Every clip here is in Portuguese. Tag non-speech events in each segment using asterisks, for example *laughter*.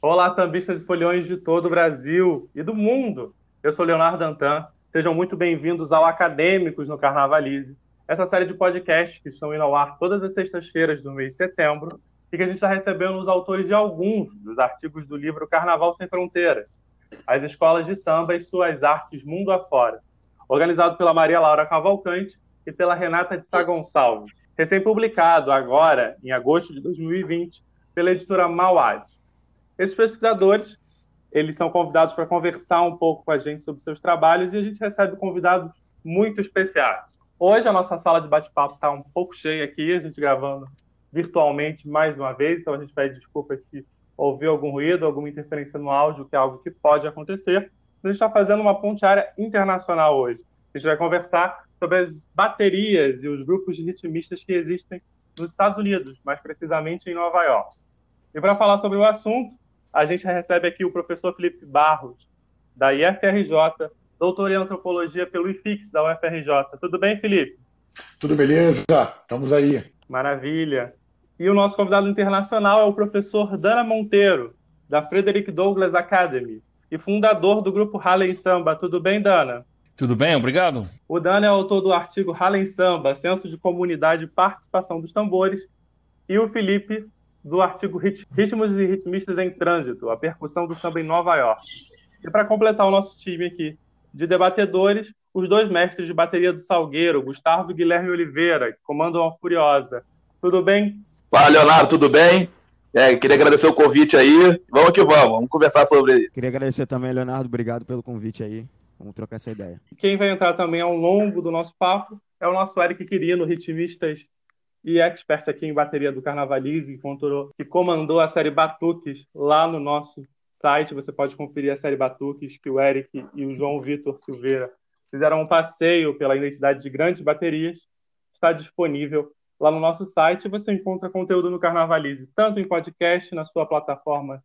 Olá, sambistas e foliões de todo o Brasil e do mundo. Eu sou Leonardo Antan. Sejam muito bem-vindos ao Acadêmicos no Carnavalize, essa série de podcasts que estão indo ao ar todas as sextas-feiras do mês de setembro e que a gente está recebendo os autores de alguns dos artigos do livro Carnaval Sem Fronteiras, as escolas de samba e suas artes mundo afora, organizado pela Maria Laura Cavalcante e pela Renata de Sá Gonçalves, recém-publicado agora, em agosto de 2020, pela editora Mauad. Esses pesquisadores, eles são convidados para conversar um pouco com a gente sobre seus trabalhos e a gente recebe convidados muito especiais. Hoje a nossa sala de bate-papo está um pouco cheia aqui, a gente gravando virtualmente mais uma vez, então a gente pede desculpas se ouvir algum ruído, alguma interferência no áudio, que é algo que pode acontecer. A gente está fazendo uma ponte área internacional hoje. A gente vai conversar sobre as baterias e os grupos de ritmistas que existem nos Estados Unidos, mais precisamente em Nova York. E para falar sobre o assunto, a gente recebe aqui o professor Felipe Barros, da IFRJ, doutor em antropologia pelo IFIX da UFRJ. Tudo bem, Felipe? Tudo beleza, estamos aí. Maravilha. E o nosso convidado internacional é o professor Dana Monteiro, da Frederick Douglass Academy, e fundador do grupo Harlem Samba. Tudo bem, Dana? Tudo bem, obrigado. O Dana é autor do artigo Harlem Samba, Senso de Comunidade e Participação dos Tambores, e o Felipe do artigo Ritmos e Ritmistas em Trânsito, a percussão do samba em Nova York. E para completar o nosso time aqui de debatedores, os dois mestres de bateria do Salgueiro, Gustavo e Guilherme Oliveira, que comandam a Furiosa. Tudo bem? Fala, Leonardo, tudo bem? É, queria agradecer o convite aí. Vamos que vamos, vamos conversar sobre. Queria agradecer também, Leonardo, obrigado pelo convite aí. Vamos trocar essa ideia. Quem vai entrar também ao longo do nosso papo é o nosso Eric Quirino, ritmistas e expert aqui em bateria do Carnavalize, que comandou a série Batuques lá no nosso site. Você pode conferir a série Batuques, que o Eric e o João Vitor Silveira fizeram um passeio pela identidade de grandes baterias. Está disponível lá no nosso site. Você encontra conteúdo no Carnavalize, tanto em podcast, na sua plataforma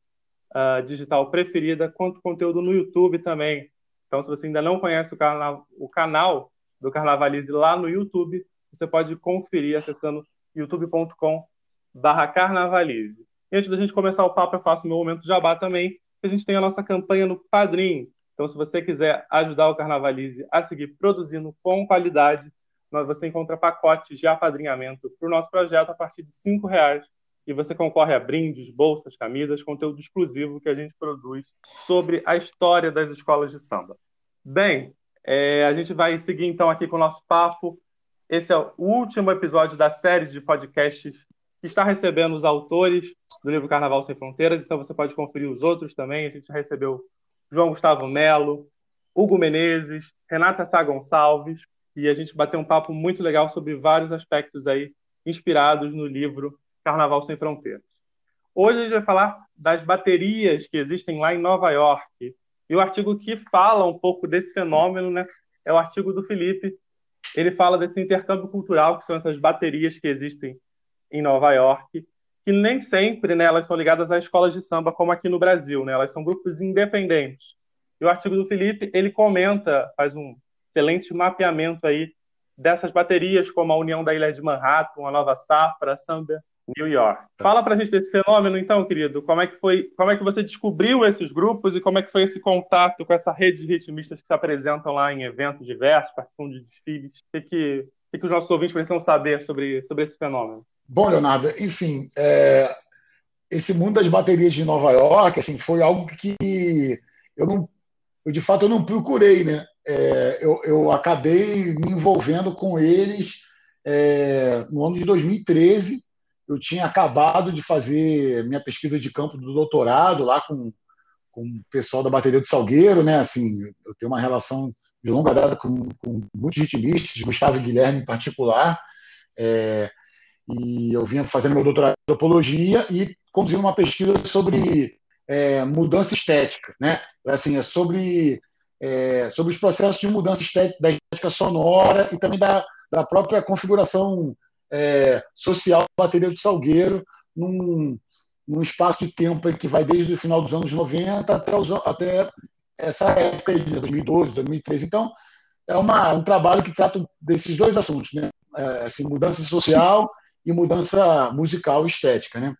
uh, digital preferida, quanto conteúdo no YouTube também. Então, se você ainda não conhece o, carna o canal do Carnavalize lá no YouTube, você pode conferir acessando youtube.com barra carnavalize. E antes da gente começar o papo, eu faço meu momento jabá também, a gente tem a nossa campanha no Padrim. Então, se você quiser ajudar o Carnavalize a seguir produzindo com qualidade, você encontra pacotes de apadrinhamento para o nosso projeto a partir de R$ reais e você concorre a brindes, bolsas, camisas, conteúdo exclusivo que a gente produz sobre a história das escolas de samba. Bem, é, a gente vai seguir então aqui com o nosso papo. Esse é o último episódio da série de podcasts que está recebendo os autores do livro Carnaval Sem Fronteiras, então você pode conferir os outros também. A gente recebeu João Gustavo Melo, Hugo Menezes, Renata Sá Gonçalves, e a gente bateu um papo muito legal sobre vários aspectos aí inspirados no livro Carnaval Sem Fronteiras. Hoje a gente vai falar das baterias que existem lá em Nova York. E o artigo que fala um pouco desse fenômeno né, é o artigo do Felipe, ele fala desse intercâmbio cultural, que são essas baterias que existem em Nova York, que nem sempre né, elas são ligadas a escolas de samba, como aqui no Brasil, né, elas são grupos independentes. E o artigo do Felipe, ele comenta, faz um excelente mapeamento aí dessas baterias, como a União da Ilha de Manhattan, a Nova Safra, a Samba New York. Fala pra gente desse fenômeno, então, querido. Como é que foi, como é que você descobriu esses grupos e como é que foi esse contato com essa rede de ritmistas que se apresentam lá em eventos diversos, participam de desfiles? O que, que, que, que os nossos ouvintes precisam saber sobre, sobre esse fenômeno? Bom, Leonardo, enfim, é, esse mundo das baterias de Nova York, assim, foi algo que eu não, eu, de fato, eu não procurei, né? É, eu, eu acabei me envolvendo com eles é, no ano de 2013 eu tinha acabado de fazer minha pesquisa de campo do doutorado lá com, com o pessoal da bateria do Salgueiro, né? Assim, eu tenho uma relação de longa data com, com muitos ritmistas, Gustavo Guilherme em particular, é, e eu vinha fazendo meu doutorado em antropologia e conduzindo uma pesquisa sobre é, mudança estética, né? Assim, é sobre é, sobre os processos de mudança estética, da estética sonora e também da, da própria configuração é, social bateria do Salgueiro num, num espaço de tempo que vai desde o final dos anos 90 até, os, até essa época de 2012, 2013. Então, é uma, um trabalho que trata desses dois assuntos, né? É, assim, mudança social e mudança musical estética, né?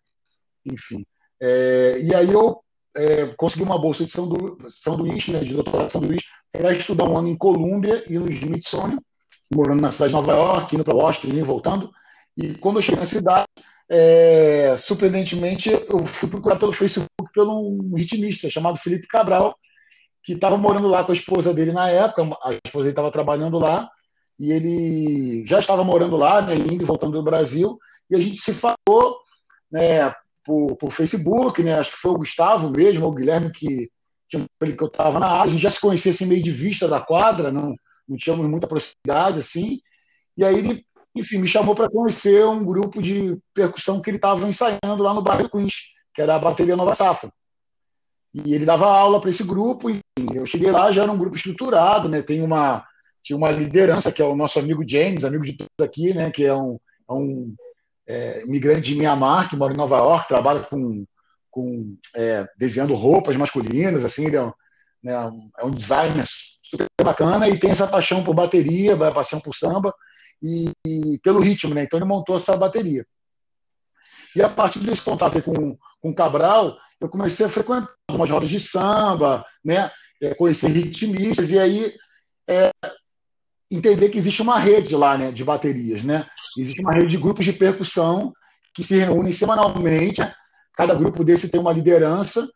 Enfim. É, e aí eu é, consegui uma bolsa de São, du, São Luís, né, de doutorado de Luís, para estudar um ano em Colômbia e no Smithsonian, morando na cidade de Nova York, indo para Washington e voltando. E quando eu cheguei na cidade, é, surpreendentemente, eu fui procurar pelo Facebook pelo um ritmista chamado Felipe Cabral, que estava morando lá com a esposa dele na época, a esposa dele estava trabalhando lá, e ele já estava morando lá, né, indo e voltando do Brasil, e a gente se falou né, por, por Facebook, né, acho que foi o Gustavo mesmo, o Guilherme, que, que eu estava na área, a gente já se conhecia assim, meio de vista da quadra, não, não tínhamos muita proximidade, assim, e aí ele, enfim, me chamou para conhecer um grupo de percussão que ele estava ensaiando lá no bairro Queens, que era a Bateria Nova Safra. E ele dava aula para esse grupo, e eu cheguei lá, já era um grupo estruturado, né? Tem uma, tinha uma liderança, que é o nosso amigo James, amigo de todos aqui, né? Que é um, é um é, imigrante de Mianmar, que mora em Nova York, trabalha com, com é, desenhando roupas masculinas, assim, ele é um, né, é um designer super bacana e tem essa paixão por bateria, paixão por samba e, e pelo ritmo, né? Então ele montou essa bateria. E a partir desse contato com, com Cabral, eu comecei a frequentar umas rodas de samba, né? É, conhecer ritmistas, e aí é, entender que existe uma rede lá né, de baterias. Né? Existe uma rede de grupos de percussão que se reúnem semanalmente. Cada grupo desse tem uma liderança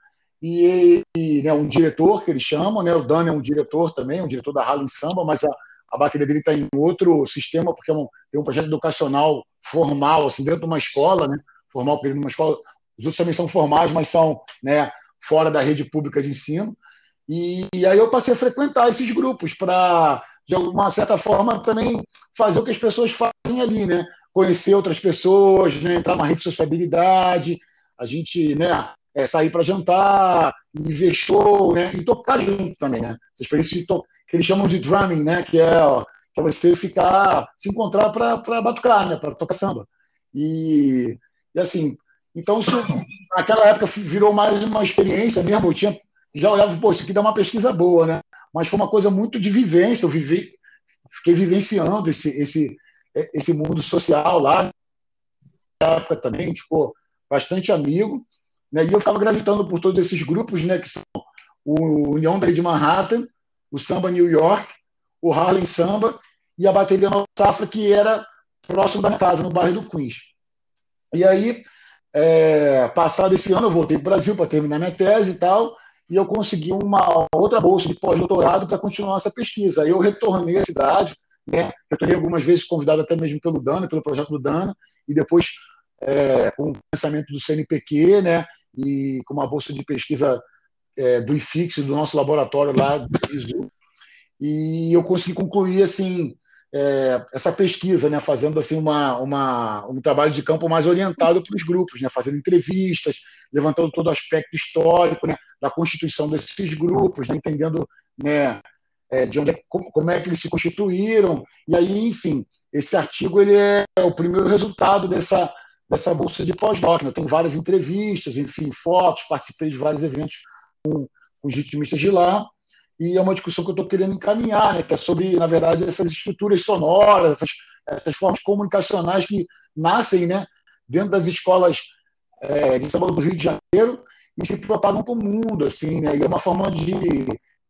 e, e né, um diretor, que eles chamam. Né? O Dan é um diretor também, um diretor da Harlem Samba, mas a, a bateria dele está em outro sistema, porque é um, tem um projeto educacional formal, assim, dentro de uma escola, né? formal para uma escola os outros também são formais, mas são né, fora da rede pública de ensino. E, e aí eu passei a frequentar esses grupos para, de alguma certa forma, também fazer o que as pessoas fazem ali, né? Conhecer outras pessoas, né? entrar na rede de sociabilidade, a gente né, é, sair para jantar, ver show, né? E tocar junto também, né? Essa experiência de que eles chamam de drumming, né? Que é, ó, que é você ficar, se encontrar para batucar, né? Para tocar samba. E, e assim, então, isso, *laughs* naquela época, virou mais uma experiência mesmo. Eu tinha, já olhava, pô, isso aqui dá uma pesquisa boa, né? Mas foi uma coisa muito de vivência. Eu vivi, fiquei vivenciando esse, esse, esse mundo social lá. Na época também, tipo, bastante amigo. Né? E eu ficava gravitando por todos esses grupos, né? Que são o União de Manhattan, o Samba New York, o Harlem Samba e a Bateria Nova Safra, que era próximo da minha casa, no bairro do Queens. E aí é, passado esse ano, eu voltei para o Brasil para terminar minha tese e tal, e eu consegui uma outra bolsa de pós-doutorado para continuar essa pesquisa. Aí eu retornei à cidade, né? retornei algumas vezes convidado até mesmo pelo Dana, pelo projeto do Dana, e depois é, com o pensamento do CNPq, né? e com uma bolsa de pesquisa é, do IFIX, do nosso laboratório lá do ISU, e eu consegui concluir assim é, essa pesquisa, né, fazendo assim uma, uma, um trabalho de campo mais orientado para os grupos, né, fazendo entrevistas, levantando todo o aspecto histórico né, da constituição desses grupos, né, entendendo né, é, de onde é, como é que eles se constituíram e aí, enfim, esse artigo ele é o primeiro resultado dessa dessa bolsa de pós-doc. Né? Tem várias entrevistas, enfim, fotos, participei de vários eventos com, com os ritmistas de lá e é uma discussão que eu estou querendo encaminhar, né, que é sobre, na verdade, essas estruturas sonoras, essas, essas formas comunicacionais que nascem né, dentro das escolas é, de São Paulo do Rio de Janeiro e se propagam para o mundo, assim, né, e é uma forma de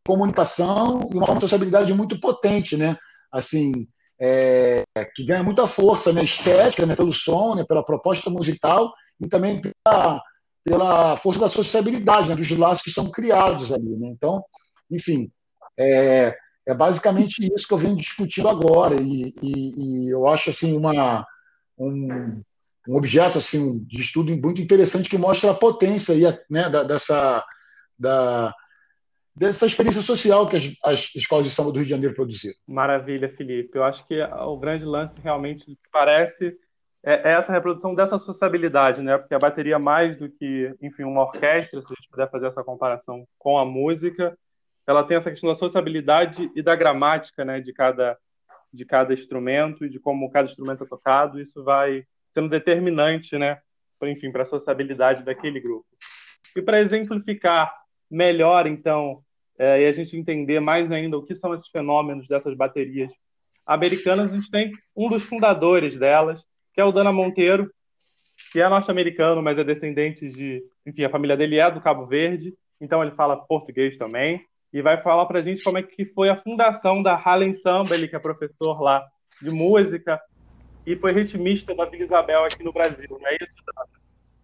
comunicação e uma forma de sociabilidade muito potente, né, assim, é, que ganha muita força né, estética, né, pelo som, né, pela proposta musical e também pela, pela força da sociabilidade, né, dos laços que são criados ali. Né? Então, enfim, é, é basicamente isso que eu venho discutindo agora e, e, e eu acho assim uma um, um, objeto assim de estudo muito interessante que mostra a potência aí, né, da, dessa da, dessa experiência social que as, as, escolas de samba do Rio de Janeiro produziram. Maravilha, Felipe. Eu acho que o grande lance realmente parece é, é essa reprodução dessa sociabilidade, né? Porque a bateria mais do que, enfim, uma orquestra, se a gente puder fazer essa comparação com a música, ela tem essa questão da sociabilidade e da gramática, né, de cada de cada instrumento e de como cada instrumento é tocado. Isso vai sendo determinante, né, enfim, para a sociabilidade daquele grupo. E para exemplificar melhor, então, é, e a gente entender mais ainda o que são esses fenômenos dessas baterias americanas, a gente tem um dos fundadores delas, que é o Dana Monteiro, que é norte-americano, mas é descendente de, enfim, a família dele é do Cabo Verde, então ele fala português também, e vai falar para a gente como é que foi a fundação da Harlem Samba, ele que é professor lá de música e foi ritmista da Vila Isabel aqui no Brasil, não é isso, Dana?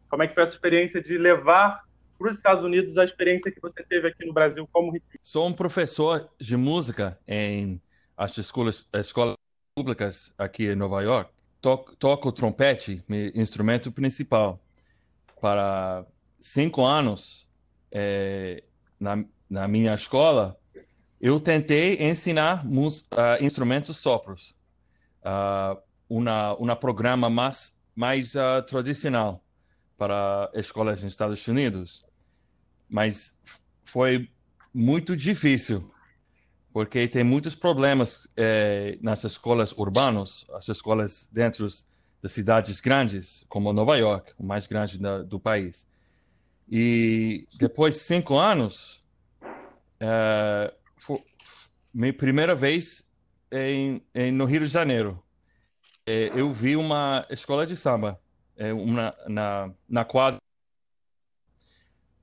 Como é que foi essa experiência de levar para os Estados Unidos a experiência que você teve aqui no Brasil como ritmista? Sou um professor de música em as escolas, escolas públicas aqui em Nova York. Toco, toco trompete, meu instrumento principal. Para cinco anos, é, na, na minha escola, eu tentei ensinar uh, instrumentos sopros. Uh, uma, programa mais, mais uh, tradicional para escolas nos Estados Unidos mas foi muito difícil, porque tem muitos problemas é, nas escolas urbanas, as escolas dentro das cidades grandes, como Nova York, o mais grande da, do país. E depois de cinco anos, é, foi minha primeira vez em, em, no Rio de Janeiro. É, eu vi uma escola de samba é, uma, na, na quadra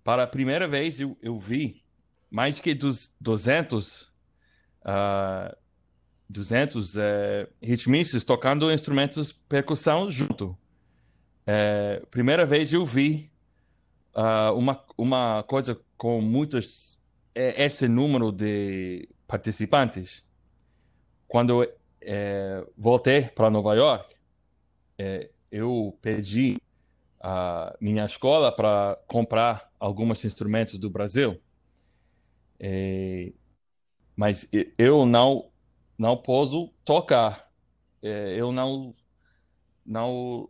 para a primeira vez eu, eu vi mais que dos 200, uh, 200 uh, ritmistas tocando instrumentos percussão junto. Uh, primeira vez eu vi uh, uma, uma coisa com muitos, é, esse número de participantes. Quando uh, voltei para Nova York, uh, eu pedi a minha escola para comprar alguns instrumentos do Brasil. É, mas eu não não posso tocar. É, eu não não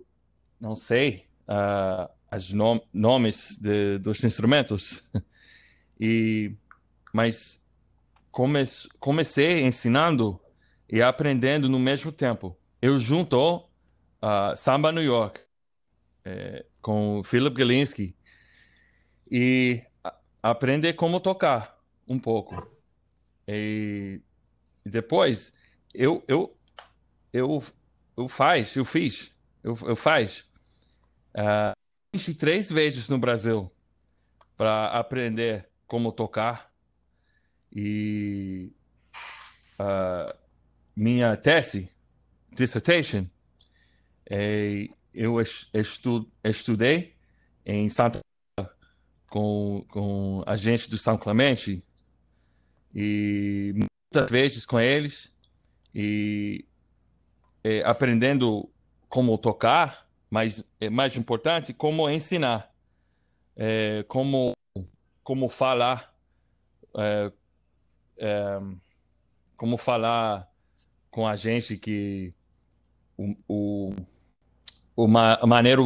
não sei uh, os nom nomes de, dos instrumentos. *laughs* e mas come comecei ensinando e aprendendo no mesmo tempo. Eu junto uh, Samba New York é, com Philip Galinsky e aprender como tocar um pouco. E depois eu eu eu eu faz, eu fiz, eu, eu faz uh, três vezes no Brasil para aprender como tocar e uh, minha tese, dissertation, é, eu estu, estudei em Santa com, com a gente do São Clemente e muitas vezes com eles e é, aprendendo como tocar, mas é mais importante como ensinar, é, como como falar, é, é, como falar com a gente que o, o uma maneira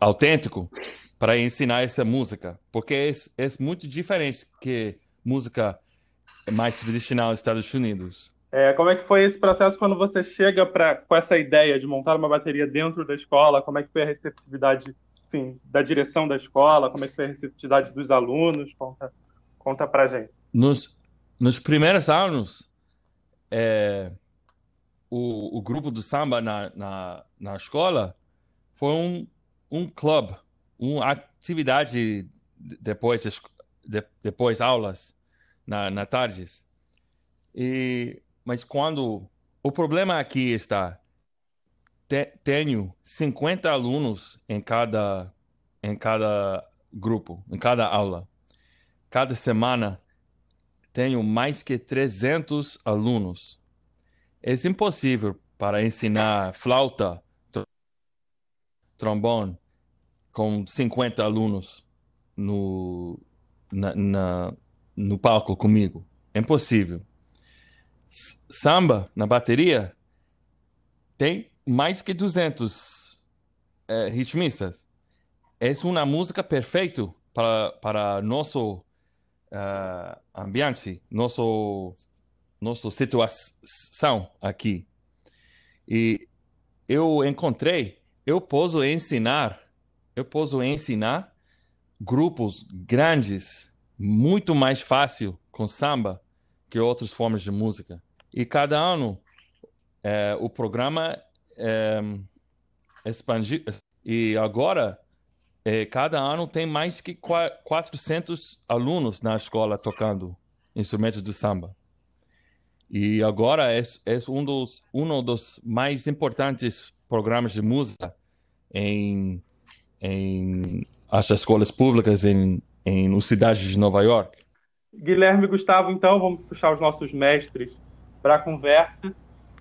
autêntico para ensinar essa música, porque é, é, muito diferente que música mais tradicional dos Estados Unidos. É, como é que foi esse processo quando você chega pra, com essa ideia de montar uma bateria dentro da escola? Como é que foi a receptividade enfim, da direção da escola? Como é que foi a receptividade dos alunos? Conta, conta pra gente. Nos, nos primeiros anos, é, o, o grupo do samba na, na, na escola foi um, um clube, uma atividade depois, de, depois aulas, na, na tardes. E, mas quando... O problema aqui está, te, tenho 50 alunos em cada, em cada grupo, em cada aula. Cada semana tenho mais que 300 alunos. É impossível para ensinar flauta, trombone com 50 alunos no, na, na, no palco comigo. É impossível. Samba, na bateria, tem mais que 200 é, ritmistas. É uma música perfeita para, para nosso uh, ambiente, nosso, nossa situação aqui. E eu encontrei eu posso ensinar eu posso ensinar grupos grandes muito mais fácil com samba que outras formas de música. E cada ano é, o programa é, expandiu. E agora, é, cada ano tem mais que 400 alunos na escola tocando instrumentos de samba. E agora é, é um, dos, um dos mais importantes programas de música em, em as escolas públicas em, em cidades de Nova York. Guilherme e Gustavo, então, vamos puxar os nossos mestres para a conversa.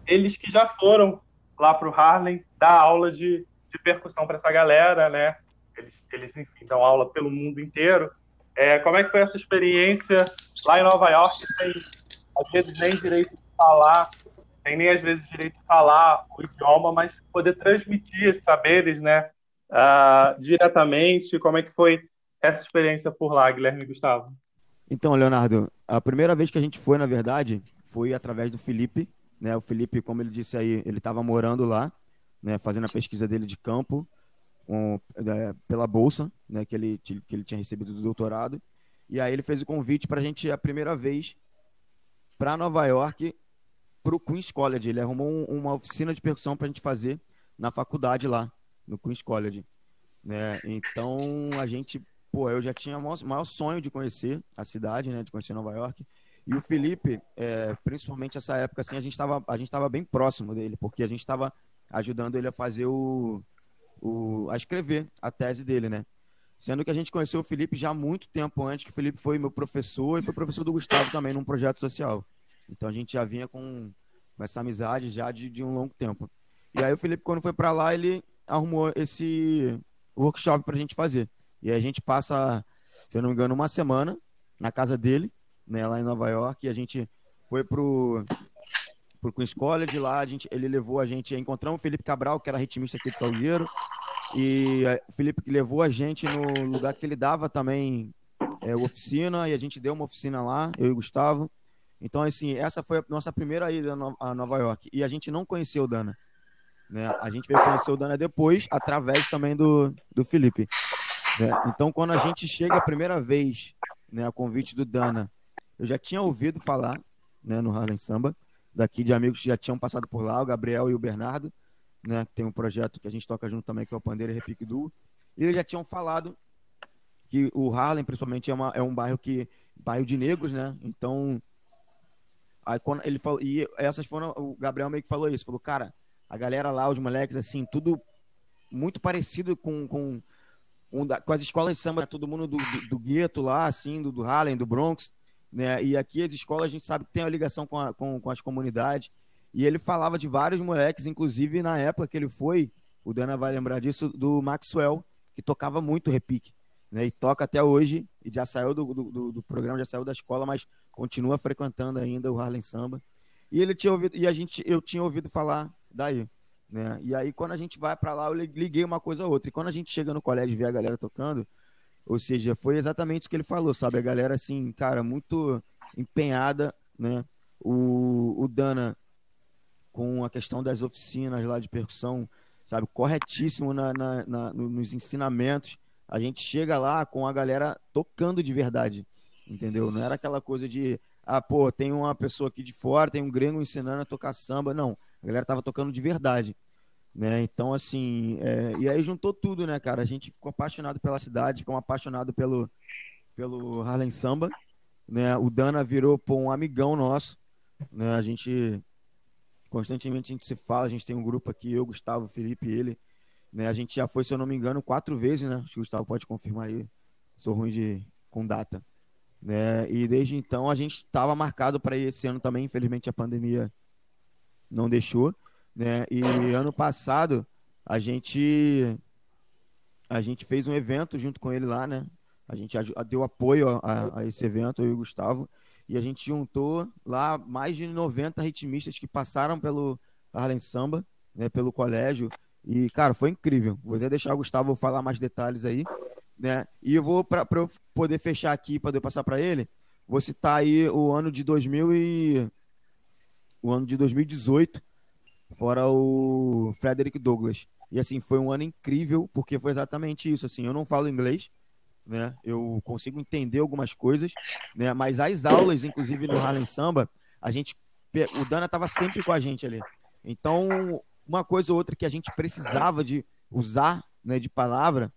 Eles que já foram lá para o Harlem dar aula de, de percussão para essa galera, né? Eles, eles, enfim, dão aula pelo mundo inteiro. É, como é que foi essa experiência lá em Nova York, sem, às vezes, nem direito de falar, sem nem, às vezes, direito de falar o idioma, mas poder transmitir esses saberes, né? Uh, diretamente, como é que foi essa experiência por lá, Guilherme e Gustavo? Então, Leonardo, a primeira vez que a gente foi, na verdade, foi através do Felipe, né? O Felipe, como ele disse aí, ele estava morando lá, né? Fazendo a pesquisa dele de campo, com, é, pela bolsa, né? Que ele, que ele tinha recebido do doutorado. E aí ele fez o convite para a gente, a primeira vez, para Nova York, para o Queen's College. Ele arrumou um, uma oficina de percussão para a gente fazer na faculdade lá, no Queen's College. Né? Então, a gente pô, eu já tinha o maior sonho de conhecer a cidade, né, de conhecer Nova York. E o Felipe, é, principalmente essa época, assim, a gente estava bem próximo dele, porque a gente estava ajudando ele a fazer o, o a escrever a tese dele, né? Sendo que a gente conheceu o Felipe já há muito tempo antes, que o Felipe foi meu professor e foi professor do Gustavo também num projeto social. Então a gente já vinha com, com essa amizade já de, de um longo tempo. E aí o Felipe, quando foi para lá, ele arrumou esse workshop para a gente fazer. E a gente passa, se eu não me engano, uma semana na casa dele, né, lá em Nova York, e a gente foi pro pro Queen's College, lá a gente, ele levou a gente, encontramos o Felipe Cabral, que era ritmista aqui de Salgueiro, e o Felipe levou a gente no lugar que ele dava também é, oficina, e a gente deu uma oficina lá, eu e o Gustavo. Então, assim, essa foi a nossa primeira ida a Nova York. E a gente não conheceu o Dana. Né? A gente veio conhecer o Dana depois, através também do, do Felipe. Né? Então, quando a gente chega a primeira vez, né, a convite do Dana, eu já tinha ouvido falar né, no Harlem Samba, daqui de amigos que já tinham passado por lá, o Gabriel e o Bernardo, né, que tem um projeto que a gente toca junto também, que é o Pandeira Repique Duo, e eles já tinham falado que o Harlem, principalmente, é, uma, é um bairro que bairro de negros, né? Então, aí quando ele falou, e essas foram, o Gabriel meio que falou isso, falou, cara, a galera lá, os moleques, assim, tudo muito parecido com, com da, com as escolas de samba, né, todo mundo do, do, do gueto lá, assim, do, do Harlem, do Bronx, né? E aqui as escolas a gente sabe que tem uma ligação com, a, com, com as comunidades. E ele falava de vários moleques, inclusive na época que ele foi, o Dana vai lembrar disso, do Maxwell, que tocava muito repique. Né, e toca até hoje, e já saiu do, do, do, programa, já saiu da escola, mas continua frequentando ainda o Harlem Samba. E ele tinha ouvido, e a gente, eu tinha ouvido falar daí. Né? E aí, quando a gente vai para lá, eu liguei uma coisa a outra. E quando a gente chega no colégio e vê a galera tocando, ou seja, foi exatamente o que ele falou, sabe? A galera, assim, cara, muito empenhada, né? O, o Dana, com a questão das oficinas lá de percussão, sabe? Corretíssimo na, na, na, nos ensinamentos. A gente chega lá com a galera tocando de verdade, entendeu? Não era aquela coisa de, ah, pô, tem uma pessoa aqui de fora, tem um gringo ensinando a tocar samba. Não a galera tava tocando de verdade. Né? Então, assim, é... e aí juntou tudo, né, cara? A gente ficou apaixonado pela cidade, ficou apaixonado pelo, pelo Harlem Samba. Né? O Dana virou pô, um amigão nosso. Né? A gente constantemente a gente se fala, a gente tem um grupo aqui, eu, Gustavo, Felipe e ele. Né? A gente já foi, se eu não me engano, quatro vezes, né? Acho que o Gustavo pode confirmar aí. Sou ruim de com data. Né? E desde então a gente estava marcado para ir esse ano também, infelizmente a pandemia não deixou, né? E ano passado a gente a gente fez um evento junto com ele lá, né? A gente deu apoio a, a esse evento, eu e o Gustavo, e a gente juntou lá mais de 90 ritmistas que passaram pelo Harlem Samba, né, pelo colégio, e, cara, foi incrível. Vou até deixar o Gustavo falar mais detalhes aí, né? E eu vou, para eu poder fechar aqui, para eu passar para ele, vou citar aí o ano de 2000 e o ano de 2018, fora o Frederick Douglass. E assim, foi um ano incrível, porque foi exatamente isso. Assim, eu não falo inglês, né? Eu consigo entender algumas coisas, né? Mas as aulas, inclusive no Harlem Samba, a gente o Dana estava sempre com a gente ali. Então, uma coisa ou outra que a gente precisava de usar, né, de palavra,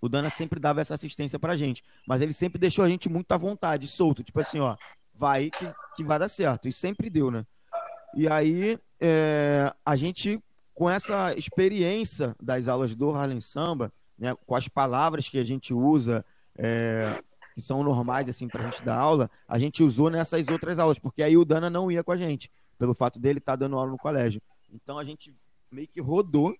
o Dana sempre dava essa assistência pra gente. Mas ele sempre deixou a gente muito à vontade, solto. Tipo assim, ó, vai que, que vai dar certo. E sempre deu, né? E aí, é, a gente, com essa experiência das aulas do Harlem Samba, né, com as palavras que a gente usa, é, que são normais assim para a gente dar aula, a gente usou nessas outras aulas, porque aí o Dana não ia com a gente, pelo fato dele estar tá dando aula no colégio. Então a gente meio que rodou,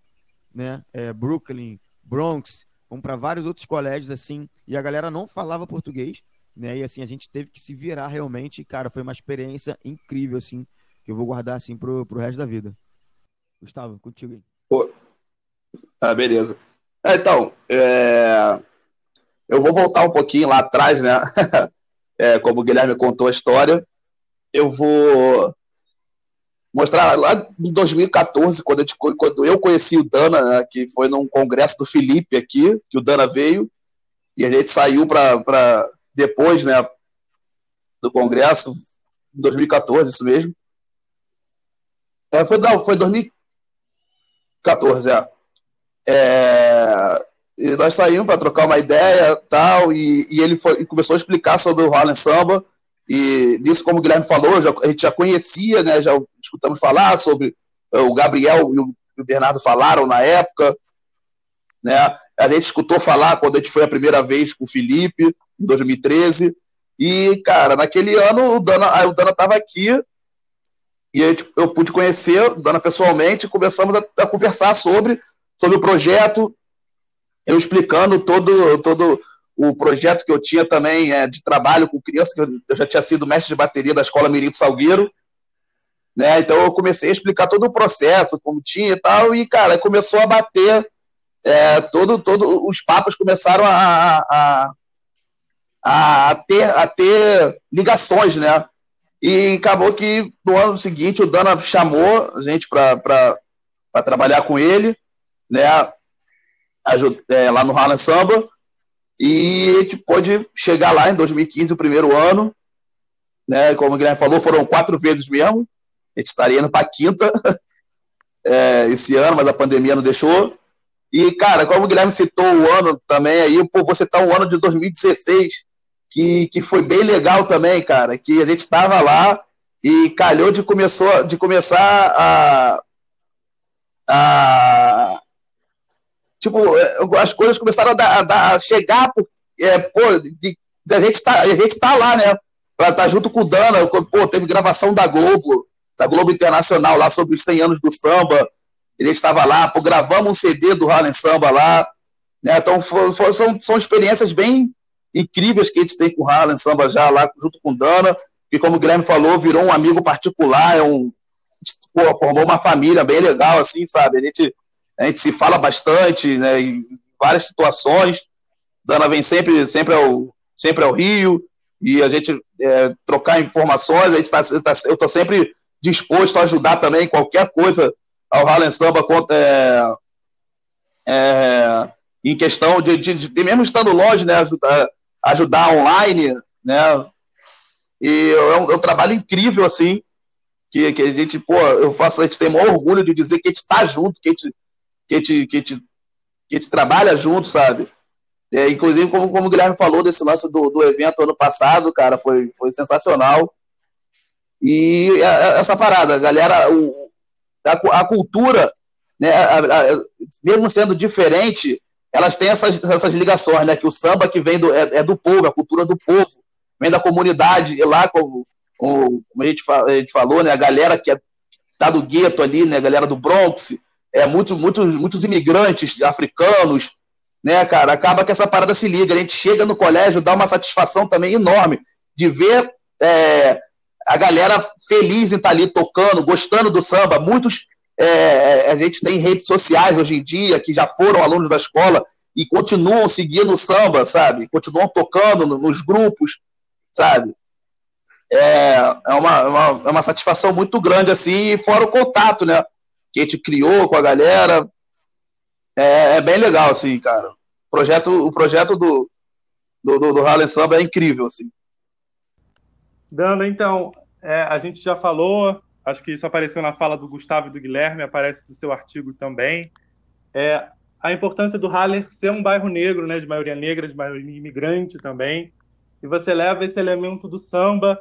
né, é, Brooklyn, Bronx, vamos para vários outros colégios assim, e a galera não falava português, né, e assim a gente teve que se virar realmente, cara, foi uma experiência incrível assim, que eu vou guardar assim pro, pro resto da vida. Gustavo, contigo aí. Ah, beleza. É, então, é... eu vou voltar um pouquinho lá atrás, né? *laughs* é, como o Guilherme contou a história. Eu vou mostrar lá em 2014, quando eu, quando eu conheci o Dana, né, que foi num congresso do Felipe aqui, que o Dana veio, e a gente saiu para depois, né, do congresso, em 2014, isso mesmo. É, foi, não, foi 2014, é. É, e nós saímos para trocar uma ideia tal, e, e ele foi, e começou a explicar sobre o Harlem Samba. E nisso, como o Guilherme falou, já, a gente já conhecia, né, já escutamos falar sobre eh, o Gabriel e o, e o Bernardo falaram na época. Né? A gente escutou falar quando a gente foi a primeira vez com o Felipe, em 2013. E, cara, naquele ano o Dana, o Dana estava aqui e gente, eu pude conhecer o Dana pessoalmente e começamos a, a conversar sobre sobre o projeto, eu explicando todo, todo o projeto que eu tinha também é, de trabalho com crianças, que eu, já tinha sido mestre de bateria da Escola Mirito Salgueiro, né? Então eu comecei a explicar todo o processo, como tinha e tal, e, cara, começou a bater, é, todo, todo, os papas começaram a, a, a, ter, a ter ligações, né? E acabou que no ano seguinte o Dana chamou a gente para trabalhar com ele, né, é, lá no Harlem Samba, e a gente pôde chegar lá em 2015, o primeiro ano, né, como o Guilherme falou, foram quatro vezes mesmo, a gente estaria indo para quinta *laughs* é, esse ano, mas a pandemia não deixou, e, cara, como o Guilherme citou o ano também aí, pô, você tá um ano de 2016, que, que foi bem legal também, cara, que a gente estava lá e calhou de, começou, de começar a, a, tipo, é, as coisas começaram a, dar, a, dar, a chegar, é, pô, de, de, a, gente tá, a gente tá lá, né? Pra estar tá junto com o Dana, pô, teve gravação da Globo, da Globo Internacional lá sobre os 100 anos do samba, ele estava lá, pô, gravamos um CD do Harlem Samba lá, né? Então for, for, são, são experiências bem incríveis que a gente tem com o Harlem Samba já lá junto com o Dana, que como o Guilherme falou, virou um amigo particular, é um, pô, formou uma família bem legal, assim, sabe? A gente a gente se fala bastante, né, em várias situações. Dana vem sempre, sempre, ao, sempre ao Rio e a gente é, trocar informações. A gente tá, tá eu estou sempre disposto a ajudar também qualquer coisa ao Harlem Samba é, é, em questão de, de, de, mesmo estando longe, né, ajudar, ajudar online, né, e é um, é um trabalho incrível assim que, que a gente, pô, eu faço, a gente tem o maior orgulho de dizer que a gente está junto, que a gente que te, que te, que te trabalha junto, sabe? É, inclusive, como, como o Guilherme falou desse lance do, do evento ano passado, cara, foi, foi sensacional. E essa parada, galera, o, a, a cultura, né, a, a, mesmo sendo diferente, elas têm essas, essas ligações, né? Que o samba que vem do, é, é do povo, a cultura do povo, vem da comunidade, e lá, como, como a, gente, a gente falou, né? A galera que é tá do gueto ali, né? A galera do Bronx, é, muitos, muitos, muitos imigrantes africanos, né, cara? Acaba que essa parada se liga. A gente chega no colégio, dá uma satisfação também enorme de ver é, a galera feliz em estar tá ali tocando, gostando do samba. Muitos, é, a gente tem redes sociais hoje em dia que já foram alunos da escola e continuam seguindo o samba, sabe? Continuam tocando nos grupos, sabe? É, é, uma, é uma, é uma satisfação muito grande, assim, fora o contato, né? Que a gente criou com a galera. é, é, bem legal, assim, cara. O projeto, o projeto do, do, do, do Samba é incrível, assim. Dando, então, é, a gente já falou, acho que isso apareceu na fala do Gustavo e do Guilherme, aparece no seu artigo também. É, a importância do Haller ser um bairro negro, né, de maioria negra, de maioria imigrante também. E você leva esse elemento do samba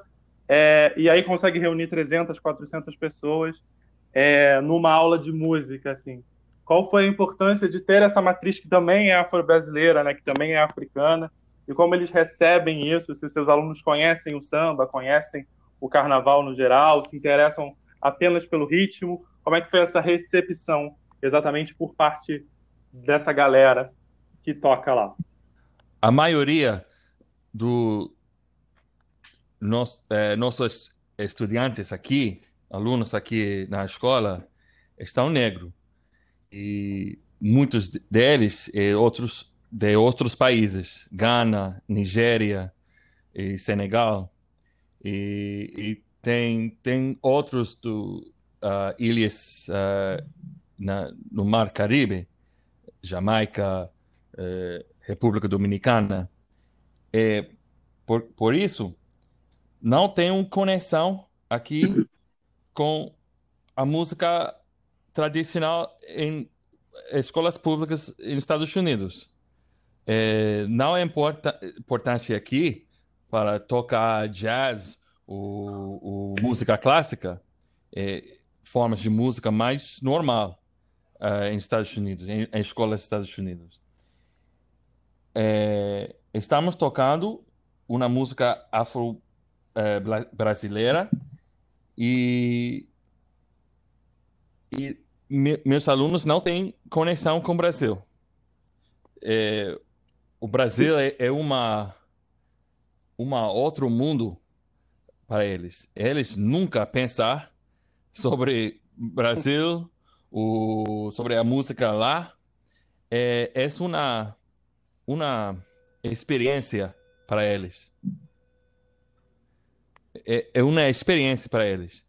é, e aí consegue reunir 300, 400 pessoas é, numa aula de música, assim. Qual foi a importância de ter essa matriz que também é afro-brasileira, né, que também é africana, e como eles recebem isso, se seus alunos conhecem o samba, conhecem o carnaval no geral, se interessam apenas pelo ritmo, como é que foi essa recepção exatamente por parte dessa galera que toca lá? A maioria do nos, é, nossos estudantes aqui, alunos aqui na escola, estão negros. E muitos deles e outros de outros países, Ghana, Nigéria e Senegal. E, e tem, tem outros do, uh, ilhas uh, na, no Mar Caribe, Jamaica, uh, República Dominicana. E por, por isso, não tem uma conexão aqui com a música tradicional em escolas públicas nos Estados Unidos. É, não é importa, importante aqui para tocar jazz ou, ou música clássica, é, formas de música mais normal uh, em Estados Unidos, em, em, escolas dos Estados Unidos. É, estamos tocando uma música afro-brasileira e, e me, meus alunos não têm conexão com o Brasil. É, o Brasil é, é uma uma outro mundo para eles. Eles nunca pensar sobre Brasil, o, sobre a música lá. É, é uma, uma experiência para eles. É, é uma experiência para eles.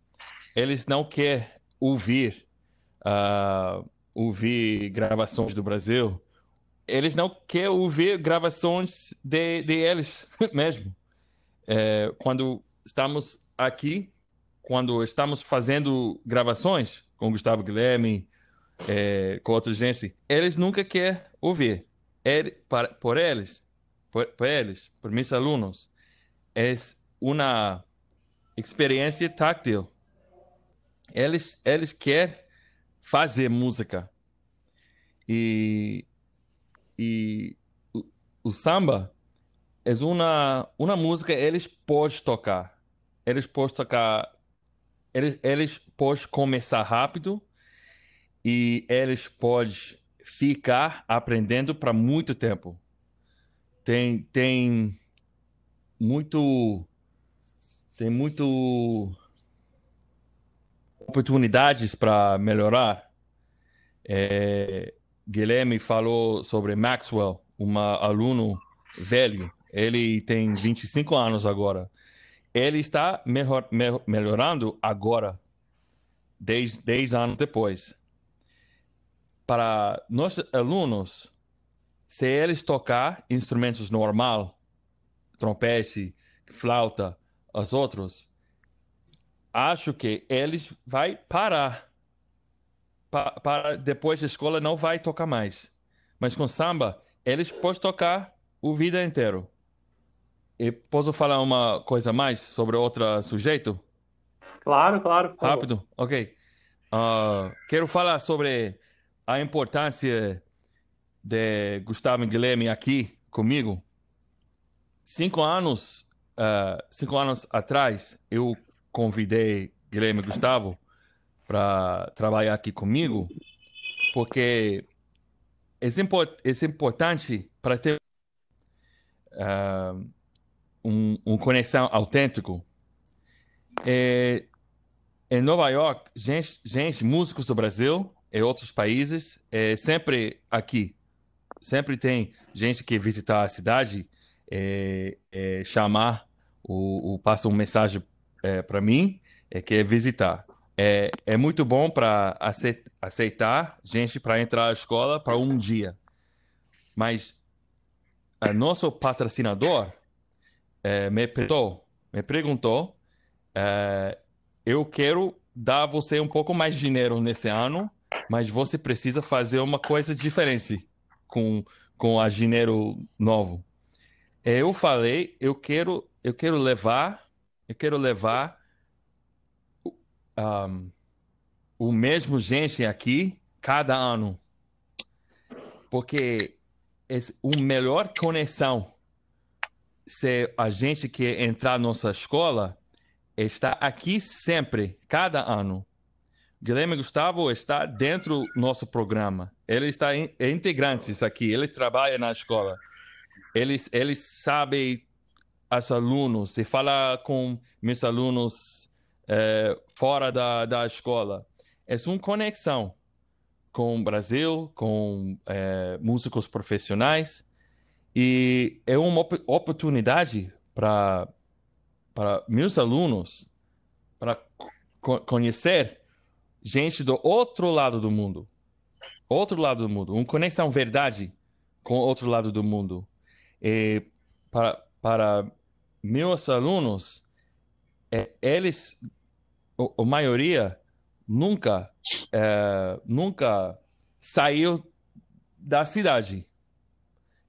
Eles não querem ouvir, uh, ouvir gravações do Brasil eles não querem ouvir gravações de, de eles *laughs* mesmo. É, quando estamos aqui, quando estamos fazendo gravações com Gustavo Guilherme, é, com outra gente, eles nunca querem ouvir. Ele, para, por eles, por, por eles, por meus alunos, é uma experiência táctil. Eles, eles querem fazer música. E e o, o samba é uma, uma música eles podem tocar. Eles podem tocar. Eles, eles podem começar rápido e eles podem ficar aprendendo para muito tempo. Tem, tem muito. Tem muito oportunidades para melhorar. É, Guilherme falou sobre Maxwell, um aluno velho. Ele tem 25 anos agora. Ele está melhor, melhorando agora, 10, 10 anos depois. Para nossos alunos, se eles tocar instrumentos normal, trompete, flauta, os outros, acho que eles vai parar para depois da escola não vai tocar mais. Mas com samba, eles podem tocar o vida inteiro. E posso falar uma coisa mais sobre outro sujeito? Claro, claro. Rápido, ok. Uh, quero falar sobre a importância de Gustavo Guilherme aqui comigo. Cinco anos, uh, cinco anos atrás, eu convidei Guilherme e Gustavo para trabalhar aqui comigo, porque é, import, é importante para ter uh, um, um conexão autêntico. É, em Nova York, gente, gente, músicos do Brasil e outros países, é sempre aqui. Sempre tem gente que visitar a cidade, é, é chamar, o, o passa uma mensagem é, para mim, é que é visitar é, é muito bom para aceitar gente para entrar na escola para um dia. Mas o nosso patrocinador é, me perguntou, me perguntou é, eu quero dar você um pouco mais de dinheiro nesse ano, mas você precisa fazer uma coisa diferente com, com a dinheiro novo. Eu falei, eu quero, eu quero levar, eu quero levar um, o mesmo gente aqui cada ano. Porque é a melhor conexão se a gente quer entrar na nossa escola está aqui sempre, cada ano. Guilherme Gustavo está dentro do nosso programa. Ele está é integrante aqui. Ele trabalha na escola. Ele, ele sabe os alunos e fala com meus alunos é, fora da, da escola. É uma conexão com o Brasil, com é, músicos profissionais e é uma op oportunidade para para meus alunos para co conhecer gente do outro lado do mundo, outro lado do mundo, uma conexão verdade com outro lado do mundo. E para para meus alunos, é, eles, a, a maioria nunca, é, nunca saiu da cidade.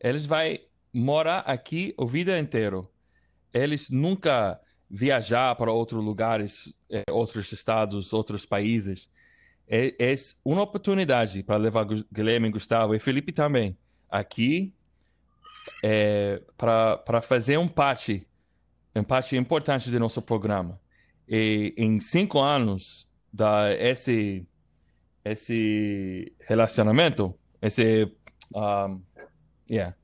Eles vai morar aqui a vida inteira. Eles nunca viajar para outros lugares, outros estados, outros países. É, é uma oportunidade para levar Guilherme, Gustavo e Felipe também aqui é, para fazer um parte, um parte importante do nosso programa. E em cinco anos da esse esse relacionamento, esse um, yeah,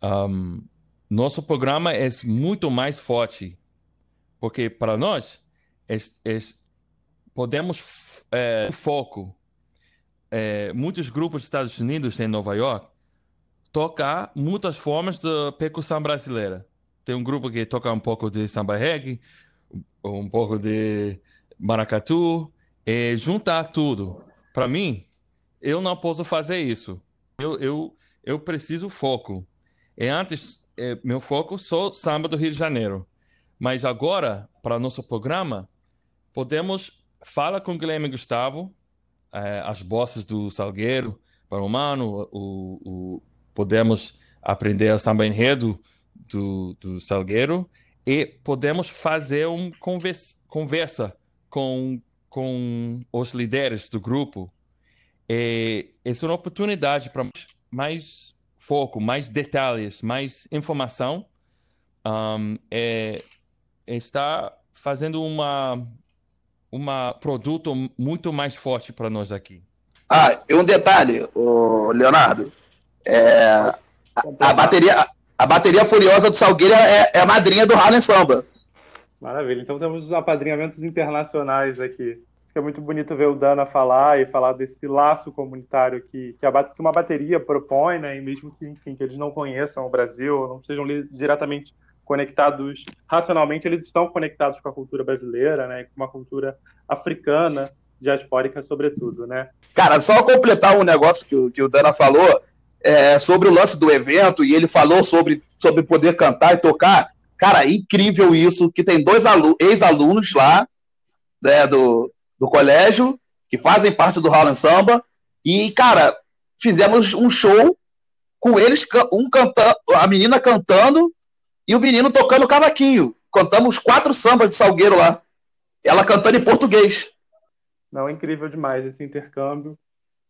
um, nosso programa é muito mais forte porque para nós é, é, podemos é, foco é, muitos grupos dos Estados Unidos em Nova York tocar muitas formas de percussão brasileira. Tem um grupo que toca um pouco de samba reggae, um pouco de maracatu, e juntar tudo. Para mim, eu não posso fazer isso. Eu, eu, eu preciso foco. E antes, é, meu foco só samba do Rio de Janeiro. Mas agora, para nosso programa, podemos falar com Guilherme Gustavo, é, as bosses do Salgueiro, para o Mano, o, o, podemos aprender a samba enredo do, do Salgueiro e podemos fazer uma conversa, conversa com, com os líderes do grupo. E essa é uma oportunidade para mais foco, mais detalhes, mais informação. Um, é, está fazendo uma uma produto muito mais forte para nós aqui. Ah, e um detalhe, o Leonardo, é, a, a, bateria a bateria furiosa do Salgueiro é, é a madrinha do Harlem Samba. Maravilha. Então temos os apadrinhamentos internacionais aqui. Acho que é muito bonito ver o Dana falar e falar desse laço comunitário que, que, a, que uma bateria propõe, né? E mesmo que, enfim, que eles não conheçam o Brasil, não sejam diretamente conectados racionalmente, eles estão conectados com a cultura brasileira, né, com uma cultura africana, diaspórica sobretudo, né? Cara, só completar um negócio que o, que o Dana falou é, sobre o lance do evento e ele falou sobre, sobre poder cantar e tocar. Cara, incrível isso, que tem dois ex-alunos lá né, do, do colégio que fazem parte do Holland Samba e, cara, fizemos um show com eles, um cantando, a menina cantando e o menino tocando cavaquinho. Contamos quatro sambas de Salgueiro lá. Ela cantando em português. Não, é incrível demais esse intercâmbio.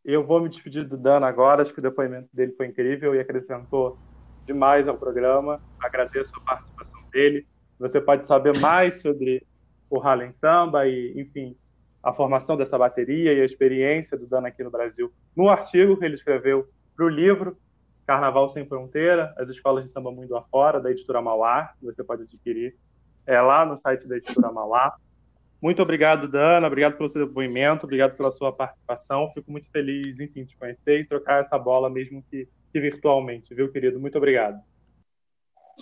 Eu vou me despedir do Dana agora, acho que o depoimento dele foi incrível e acrescentou demais ao programa. Agradeço a participação dele. Você pode saber mais sobre o Harlem Samba e, enfim, a formação dessa bateria e a experiência do Dana aqui no Brasil no artigo que ele escreveu para o livro Carnaval Sem Fronteira, as escolas de samba mundo afora, da editora Mauá, você pode adquirir é, lá no site da editora Mauá. Muito obrigado, Dana, obrigado pelo seu depoimento, obrigado pela sua participação. Fico muito feliz, enfim, te conhecer e trocar essa bola, mesmo que, que virtualmente, viu, querido? Muito obrigado.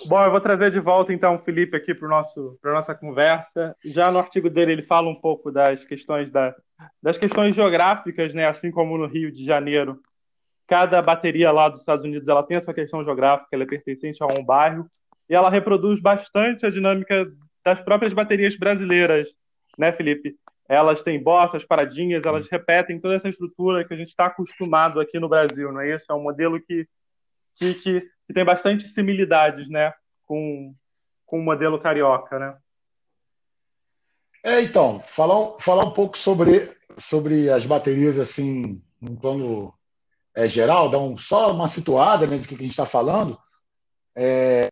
Bom, eu vou trazer de volta então o Felipe aqui para a nossa conversa. Já no artigo dele ele fala um pouco das questões da, das questões geográficas, né? Assim como no Rio de Janeiro, cada bateria lá dos Estados Unidos ela tem a sua questão geográfica, ela é pertencente a um bairro e ela reproduz bastante a dinâmica das próprias baterias brasileiras, né, Felipe? Elas têm bossas, paradinhas, elas repetem toda essa estrutura que a gente está acostumado aqui no Brasil, não é isso? É um modelo que, que, que que tem bastante similitudes, né, com, com o modelo carioca, né? É, então, falar, falar um pouco sobre, sobre as baterias, assim, num plano é, geral, dar um, só uma situada né, do que a gente está falando, é,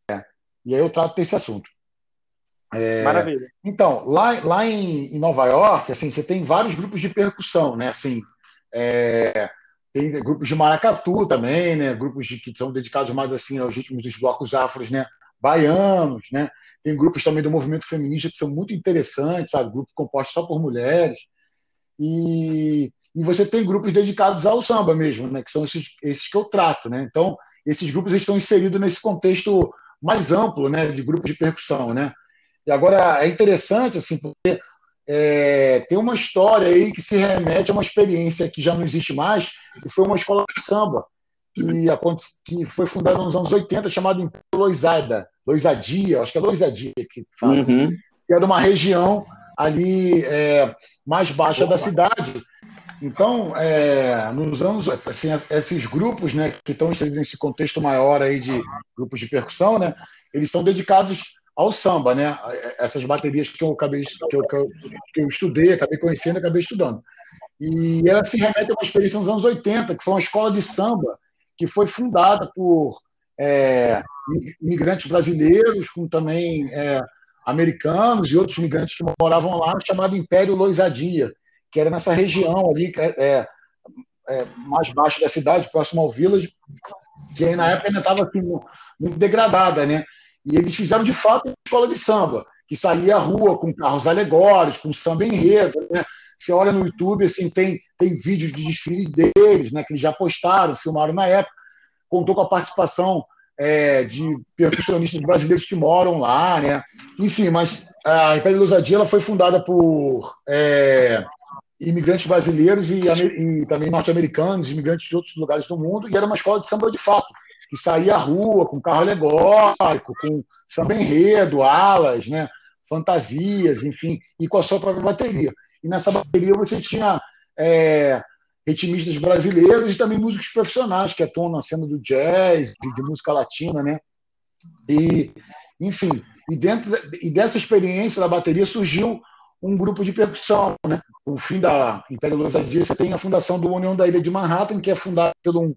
e aí eu trato desse assunto. É, Maravilha. Então, lá, lá em, em, Nova York, assim, você tem vários grupos de percussão, né? Assim, é, tem grupos de maracatu também, né? Grupos de, que são dedicados mais assim aos ritmos dos blocos afros, né? Baianos, né? Tem grupos também do movimento feminista que são muito interessantes, sabe? Grupos compostos só por mulheres. E, e você tem grupos dedicados ao samba mesmo, né? Que são esses, esses que eu trato, né? Então, esses grupos estão inseridos nesse contexto mais amplo, né? De grupos de percussão, né? E agora é interessante, assim, porque é, tem uma história aí que se remete a uma experiência que já não existe mais, que foi uma escola de samba, que, que foi fundada nos anos 80, chamada Loisada, Loisadia, acho que é Loisadia que fala, uhum. que é de uma região ali é, mais baixa da cidade. Então, é, nos anos, assim, esses grupos, né, que estão inseridos nesse contexto maior aí de grupos de percussão, né, eles são dedicados ao samba, né? Essas baterias que eu acabei que eu, que eu estudei, acabei conhecendo, acabei estudando. E ela se remete a uma experiência nos anos 80, que foi uma escola de samba que foi fundada por é, imigrantes brasileiros, com também é, americanos e outros imigrantes que moravam lá, chamado Império Loisadia, que era nessa região ali, é, é, mais baixo da cidade, próximo ao Village, que na época ainda estava assim, muito degradada, né? E eles fizeram de fato uma escola de samba, que saía à rua com carros alegóricos, com samba enredo. Né? Você olha no YouTube, assim, tem, tem vídeos de desfile deles, né, que eles já postaram, filmaram na época. Contou com a participação é, de percussionistas brasileiros que moram lá. Né? Enfim, mas a Império Lusadia ela foi fundada por é, imigrantes brasileiros e, e também norte-americanos, imigrantes de outros lugares do mundo, e era uma escola de samba de fato que saía à rua com carro alegórico, com samba enredo, alas, né, fantasias, enfim, e com a sua própria bateria. E nessa bateria você tinha é, ritmistas brasileiros e também músicos profissionais que atuam na cena do jazz de música latina, né? E, enfim, e dentro e dessa experiência da bateria surgiu um grupo de percussão, né? O fim da Império Lousadia, você tem a fundação do União da Ilha de Manhattan, que é fundada pelo um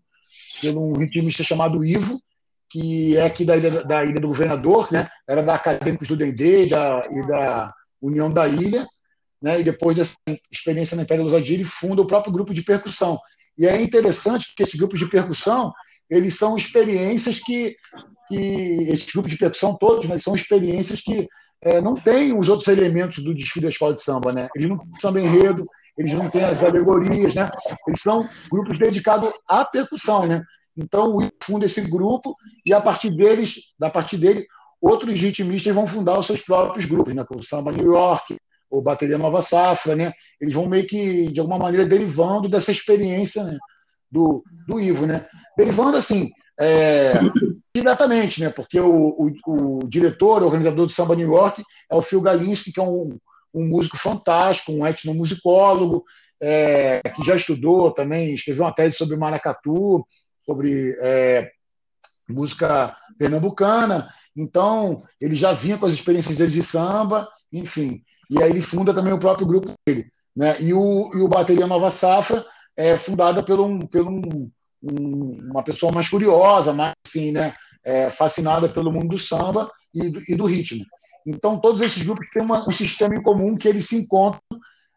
pelo um ritmista chamado Ivo, que é aqui da Ilha, da ilha do Governador, né? era da Acadêmicos do Dendê e da, e da União da Ilha, né? e depois dessa experiência na Império Lusadia, ele funda o próprio grupo de percussão. E é interessante que esses grupos de percussão, eles são experiências que, que esses grupos de percussão todos, né, são experiências que é, não têm os outros elementos do desfile da escola de samba, né? Eles não samba enredo, eles não têm as alegorias, né? Eles são grupos dedicados à percussão, né? Então, o funda esse grupo e a partir deles, da partir dele, outros ritmistas vão fundar os seus próprios grupos, né? Como o Samba New York, ou Bateria Nova Safra, né? Eles vão meio que, de alguma maneira, derivando dessa experiência né? do, do Ivo, né? Derivando, assim, é, diretamente, né? Porque o, o, o, diretor, o organizador do Samba New York é o Phil Galinski, que é um, um músico fantástico, um etnomusicólogo, é, que já estudou também, escreveu uma tese sobre maracatu, sobre é, música pernambucana. Então, ele já vinha com as experiências dele de samba, enfim. E aí ele funda também o próprio grupo dele. Né? E, o, e o Bateria Nova Safra é fundada por, um, por um, um, uma pessoa mais curiosa, mais assim, né? É, fascinada pelo mundo do samba e do, e do ritmo. Então, todos esses grupos têm uma, um sistema em comum que eles se encontram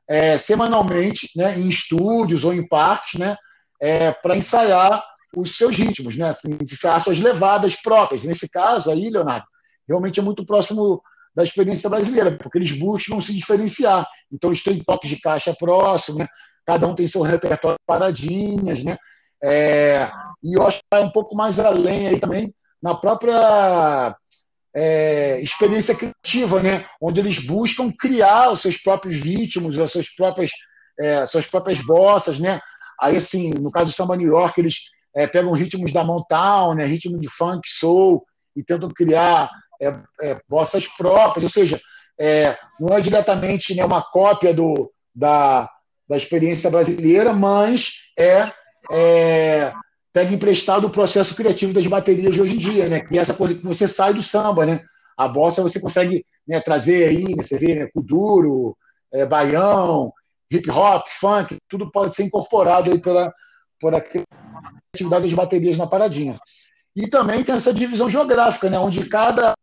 é, semanalmente, né, em estúdios ou em parques, né, é, para ensaiar os seus ritmos, né, assim, ensaiar suas levadas próprias. Nesse caso aí, Leonardo, realmente é muito próximo da experiência brasileira, porque eles buscam se diferenciar. Então, eles têm toques de caixa próximo, né, cada um tem seu repertório de paradinhas, né, é, e eu acho que vai um pouco mais além aí também na própria é, experiência criativa, né? onde eles buscam criar os seus próprios ritmos, as suas próprias, é, suas próprias bossas. Né? Aí, assim, no caso do Samba New York, eles é, pegam ritmos da Mountain, né? ritmo de funk, soul, e tentam criar é, é, bossas próprias, ou seja, é, não é diretamente né, uma cópia do, da, da experiência brasileira, mas é pega emprestado o processo criativo das baterias de hoje em dia, né? Que é essa coisa que você sai do samba, né? A bossa você consegue né, trazer aí, né, você vê, né, kuduro, é, baião, hip hop, funk, tudo pode ser incorporado aí pela, por a criatividade das baterias na paradinha. E também tem essa divisão geográfica, né? Onde cada,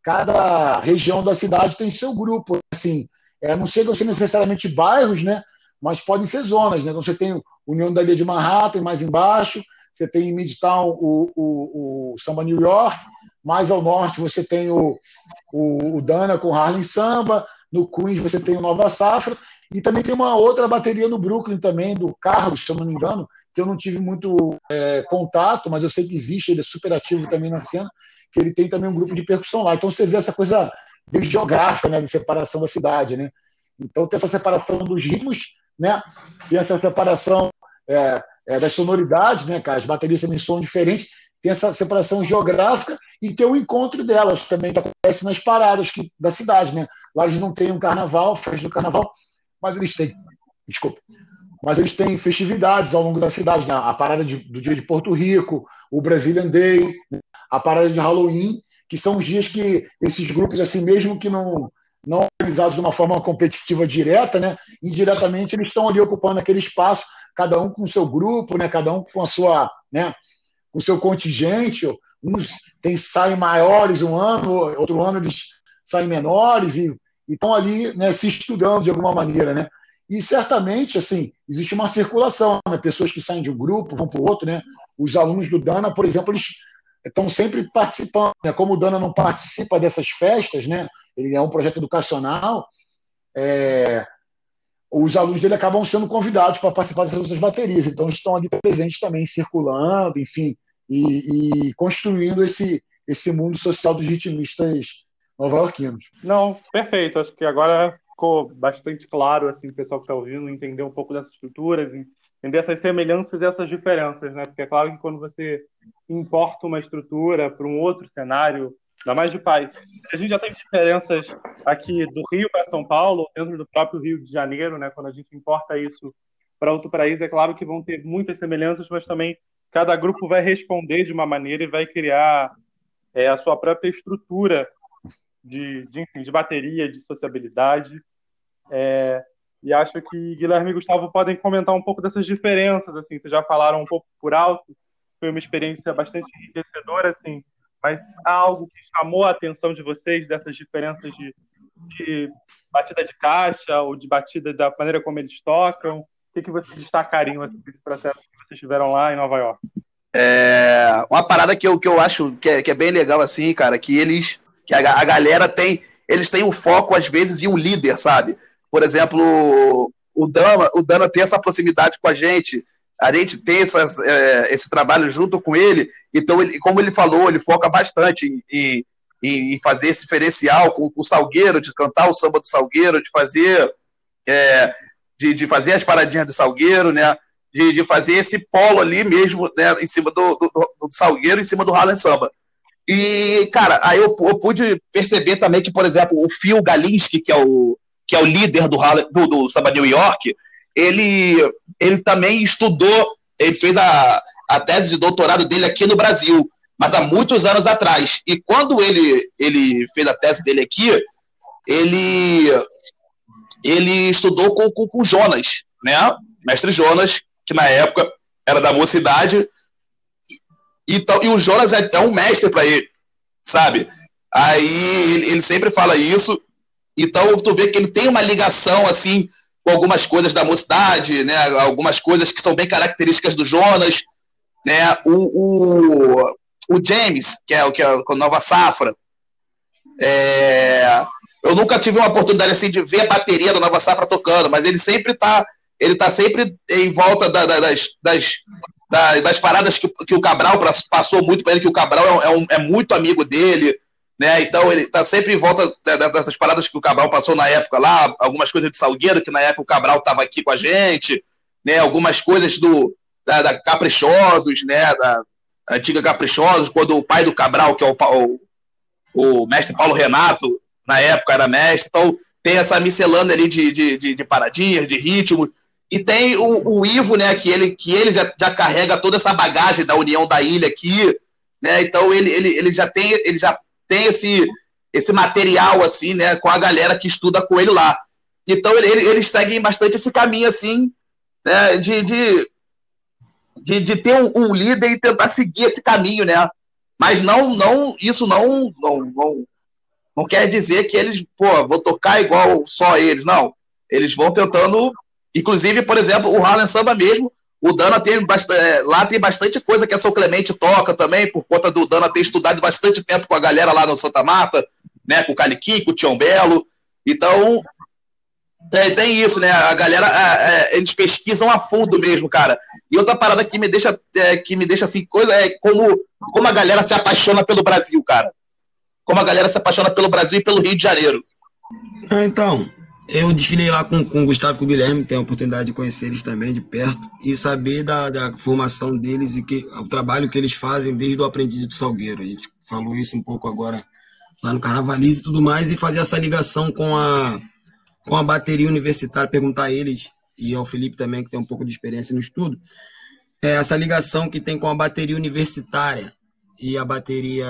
cada região da cidade tem seu grupo, assim, é, não chegam a ser necessariamente bairros, né? Mas podem ser zonas, né? Então você tem União da Ilha de Manhattan, mais embaixo, você tem em Midtown o, o, o Samba New York, mais ao norte você tem o, o, o Dana com Harlem Samba, no Queens você tem o Nova Safra, e também tem uma outra bateria no Brooklyn também, do Carlos, se eu não me engano, que eu não tive muito é, contato, mas eu sei que existe, ele é super ativo também na cena, que ele tem também um grupo de percussão lá. Então você vê essa coisa geográfica, né, de separação da cidade, né? Então tem essa separação dos ritmos, né? Tem essa separação é, é, das sonoridades, né, cara? As baterias também são diferentes. Tem essa separação geográfica e tem o encontro delas também que acontece nas paradas que, da cidade, né? Lá eles não têm um carnaval, festa do carnaval, mas eles têm, desculpa, mas eles têm festividades ao longo da cidade, né? A parada de, do dia de Porto Rico, o Brazilian Day, a parada de Halloween, que são os dias que esses grupos, assim, mesmo que não não organizados de uma forma competitiva direta, né? Indiretamente eles estão ali ocupando aquele espaço, cada um com o seu grupo, né? Cada um com a sua, né? Com o seu contingente. Uns tem saem maiores um ano, outro ano eles saem menores e estão ali, né? Se estudando de alguma maneira, né? E certamente, assim, existe uma circulação, né? Pessoas que saem de um grupo vão para o outro, né? Os alunos do Dana, por exemplo, eles estão sempre participando. Né? Como o Dana não participa dessas festas, né? ele é um projeto educacional, é, os alunos dele acabam sendo convidados para participar dessas baterias. Então, estão ali presentes também, circulando, enfim, e, e construindo esse, esse mundo social dos ritmistas nova-iorquinos. Não, perfeito. Acho que agora ficou bastante claro, assim, o pessoal que está ouvindo entender um pouco dessas estruturas, entender essas semelhanças e essas diferenças, né? Porque é claro que quando você importa uma estrutura para um outro cenário, ainda mais de pai. A gente já tem diferenças aqui do Rio para São Paulo, dentro do próprio Rio de Janeiro, né? Quando a gente importa isso para outro país, é claro que vão ter muitas semelhanças, mas também cada grupo vai responder de uma maneira e vai criar é, a sua própria estrutura de, de, enfim, de bateria, de sociabilidade. É, e acho que Guilherme e Gustavo podem comentar um pouco dessas diferenças. Assim, vocês já falaram um pouco por alto. Foi uma experiência bastante enriquecedora, assim, mas há algo que chamou a atenção de vocês dessas diferenças de, de batida de caixa ou de batida da maneira como eles tocam? O que, que vocês destacariam assim, processo que vocês tiveram lá em Nova York? É, uma parada que eu, que eu acho que é, que é bem legal, assim, cara, que eles, que a, a galera tem, eles têm um foco, às vezes, em um líder, sabe? Por exemplo, o Dana, o Dana tem essa proximidade com a gente, a gente tem essas, é, esse trabalho junto com ele, então, ele, como ele falou, ele foca bastante em, em, em fazer esse diferencial com, com, o Salgueiro, de cantar o samba do Salgueiro, de fazer, é, de, de, fazer as paradinhas do Salgueiro, né? De, de fazer esse polo ali mesmo, né? Em cima do, do, do Salgueiro, em cima do Harlem Samba. E, cara, aí eu, eu, pude perceber também que, por exemplo, o Phil Galinski, que é o, que é o líder do, do, do Samba New York, ele, ele também estudou, ele fez a, a tese de doutorado dele aqui no Brasil, mas há muitos anos atrás. E quando ele, ele fez a tese dele aqui, ele, ele estudou com, com, Jonas, né? Mestre Jonas, que na época era da mocidade, então, e o Jonas é, é um mestre para ele, sabe? Aí ele, ele, sempre fala isso. Então tu vê que ele tem uma ligação assim com algumas coisas da mocidade, né? Algumas coisas que são bem características do Jonas, né? O, o, o James, que é o que é a Nova Safra, é, eu nunca tive uma oportunidade assim de ver a bateria da Nova Safra tocando, mas ele sempre está ele tá sempre em volta da, da, das, das, das, paradas que, que, o Cabral passou muito para ele, que o Cabral é, é, um, é, muito amigo dele, né? Então ele tá sempre em volta dessas paradas que o Cabral passou na época lá, algumas coisas de Salgueiro, que na época o Cabral estava aqui com a gente, né? Algumas coisas do da, da Caprichosos, né? Da antiga Caprichosos, quando o pai do Cabral, que é o, o, o mestre Paulo Renato, na época era mestre, então tem essa miscelânea ali de, de, de, de paradinhas, de ritmo, e tem o, o, Ivo, né, que ele, que ele já, já carrega toda essa bagagem da União da Ilha aqui, né, então ele, ele, ele já tem, ele já tem esse, esse material, assim, né, com a galera que estuda com ele lá. Então ele, ele, eles seguem bastante esse caminho, assim, né, de, de, de, de ter um, um, líder e tentar seguir esse caminho, né, mas não, não, isso não, não, não não quer dizer que eles, pô, vou tocar igual só eles. Não. Eles vão tentando. Inclusive, por exemplo, o Harlem Samba mesmo, o Dana tem bastante. É, lá tem bastante coisa que a São Clemente toca também, por conta do Dana ter estudado bastante tempo com a galera lá no Santa Mata, né? Com o Caliquim, com o Tião Belo. Então, tem, tem, isso, né? A galera, é, é, eles pesquisam a fundo mesmo, cara. E outra parada que me deixa, é, que me deixa assim, coisa é como, como a galera se apaixona pelo Brasil, cara como a galera se apaixona pelo Brasil e pelo Rio de Janeiro. Ah, então, eu desfilei lá com, com o Gustavo e com o Guilherme, tenho a oportunidade de conhecer eles também de perto e saber da, da formação deles e que, o trabalho que eles fazem desde o aprendiz do Salgueiro. A gente falou isso um pouco agora lá no Carnavalize e tudo mais, e fazer essa ligação com a, com a bateria universitária, perguntar a eles e ao Felipe também, que tem um pouco de experiência no estudo, é essa ligação que tem com a bateria universitária e a bateria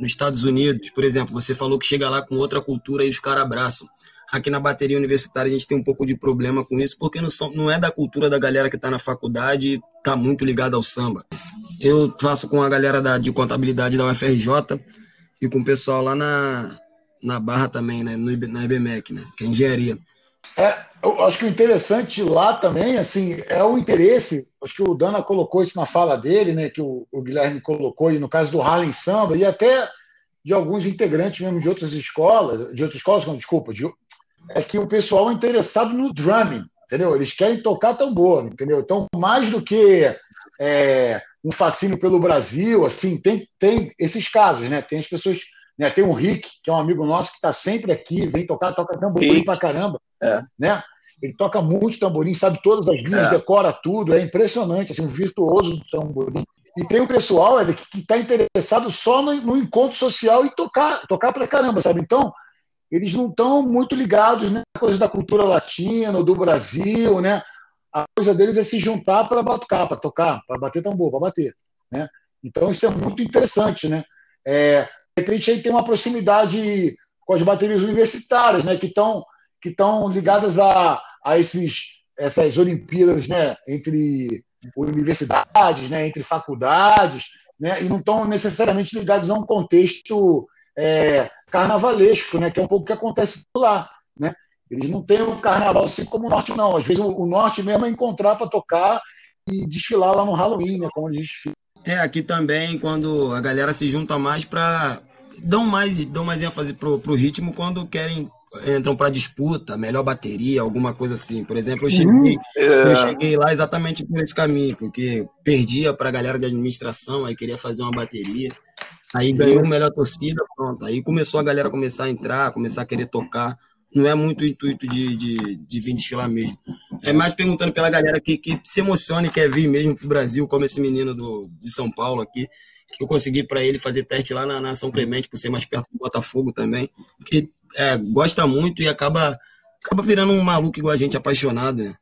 nos Estados Unidos, por exemplo, você falou que chega lá com outra cultura e os caras abraçam. Aqui na bateria universitária a gente tem um pouco de problema com isso, porque não, são, não é da cultura da galera que está na faculdade está muito ligada ao samba. Eu faço com a galera da, de contabilidade da UFRJ e com o pessoal lá na, na Barra também, né, no, na IBMEC, né, que é engenharia. É, eu acho que o interessante lá também, assim, é o interesse. Acho que o Dana colocou isso na fala dele, né? Que o, o Guilherme colocou, e no caso do Harlem Samba, e até de alguns integrantes mesmo de outras escolas, de outras escolas, não, desculpa, de, é que o pessoal é interessado no drumming, entendeu? Eles querem tocar tambor, entendeu? Então, mais do que é, um fascínio pelo Brasil, assim, tem, tem esses casos, né? Tem as pessoas, né? Tem o Rick, que é um amigo nosso que está sempre aqui, vem tocar, toca tamborim pra caramba. É. Né? Ele toca muito tamborim, sabe todas as linhas, é. decora tudo, é impressionante, assim, um virtuoso do tamborim. E tem o pessoal ele, que está interessado só no, no, encontro social e tocar, tocar pra caramba, sabe? Então, eles não estão muito ligados nas coisas da cultura latina, do Brasil, né? A coisa deles é se juntar para tocar, para tocar, para bater tambor, para bater, né? Então, isso é muito interessante, né? É, de repente, aí tem uma proximidade com as baterias universitárias, né? Que estão que estão ligadas a, a esses, essas Olimpíadas né, entre universidades, né, entre faculdades, né, e não estão necessariamente ligados a um contexto é, carnavalesco, né, que é um pouco o que acontece lá. Né? Eles não têm o carnaval assim como o norte, não. Às vezes o, o norte mesmo é encontrar para tocar e desfilar lá no Halloween, né, como eles desfilam. É, aqui também, quando a galera se junta mais para. Dão mais, dão mais ênfase pro, pro ritmo quando querem entram para disputa, melhor bateria, alguma coisa assim. Por exemplo, eu cheguei, uhum. eu cheguei lá exatamente por esse caminho, porque perdia para a galera de administração, aí queria fazer uma bateria. Aí ganhou melhor torcida, pronto. Aí começou a galera começar a entrar, começar a querer tocar. Não é muito o intuito de, de, de vir desfilar mesmo. É mais perguntando pela galera que, que se emociona e quer vir mesmo pro Brasil, como esse menino do, de São Paulo aqui, que eu consegui para ele fazer teste lá na, na São Clemente, por ser mais perto do Botafogo também. Que é, gosta muito e acaba, acaba virando um maluco igual a gente, apaixonado, né?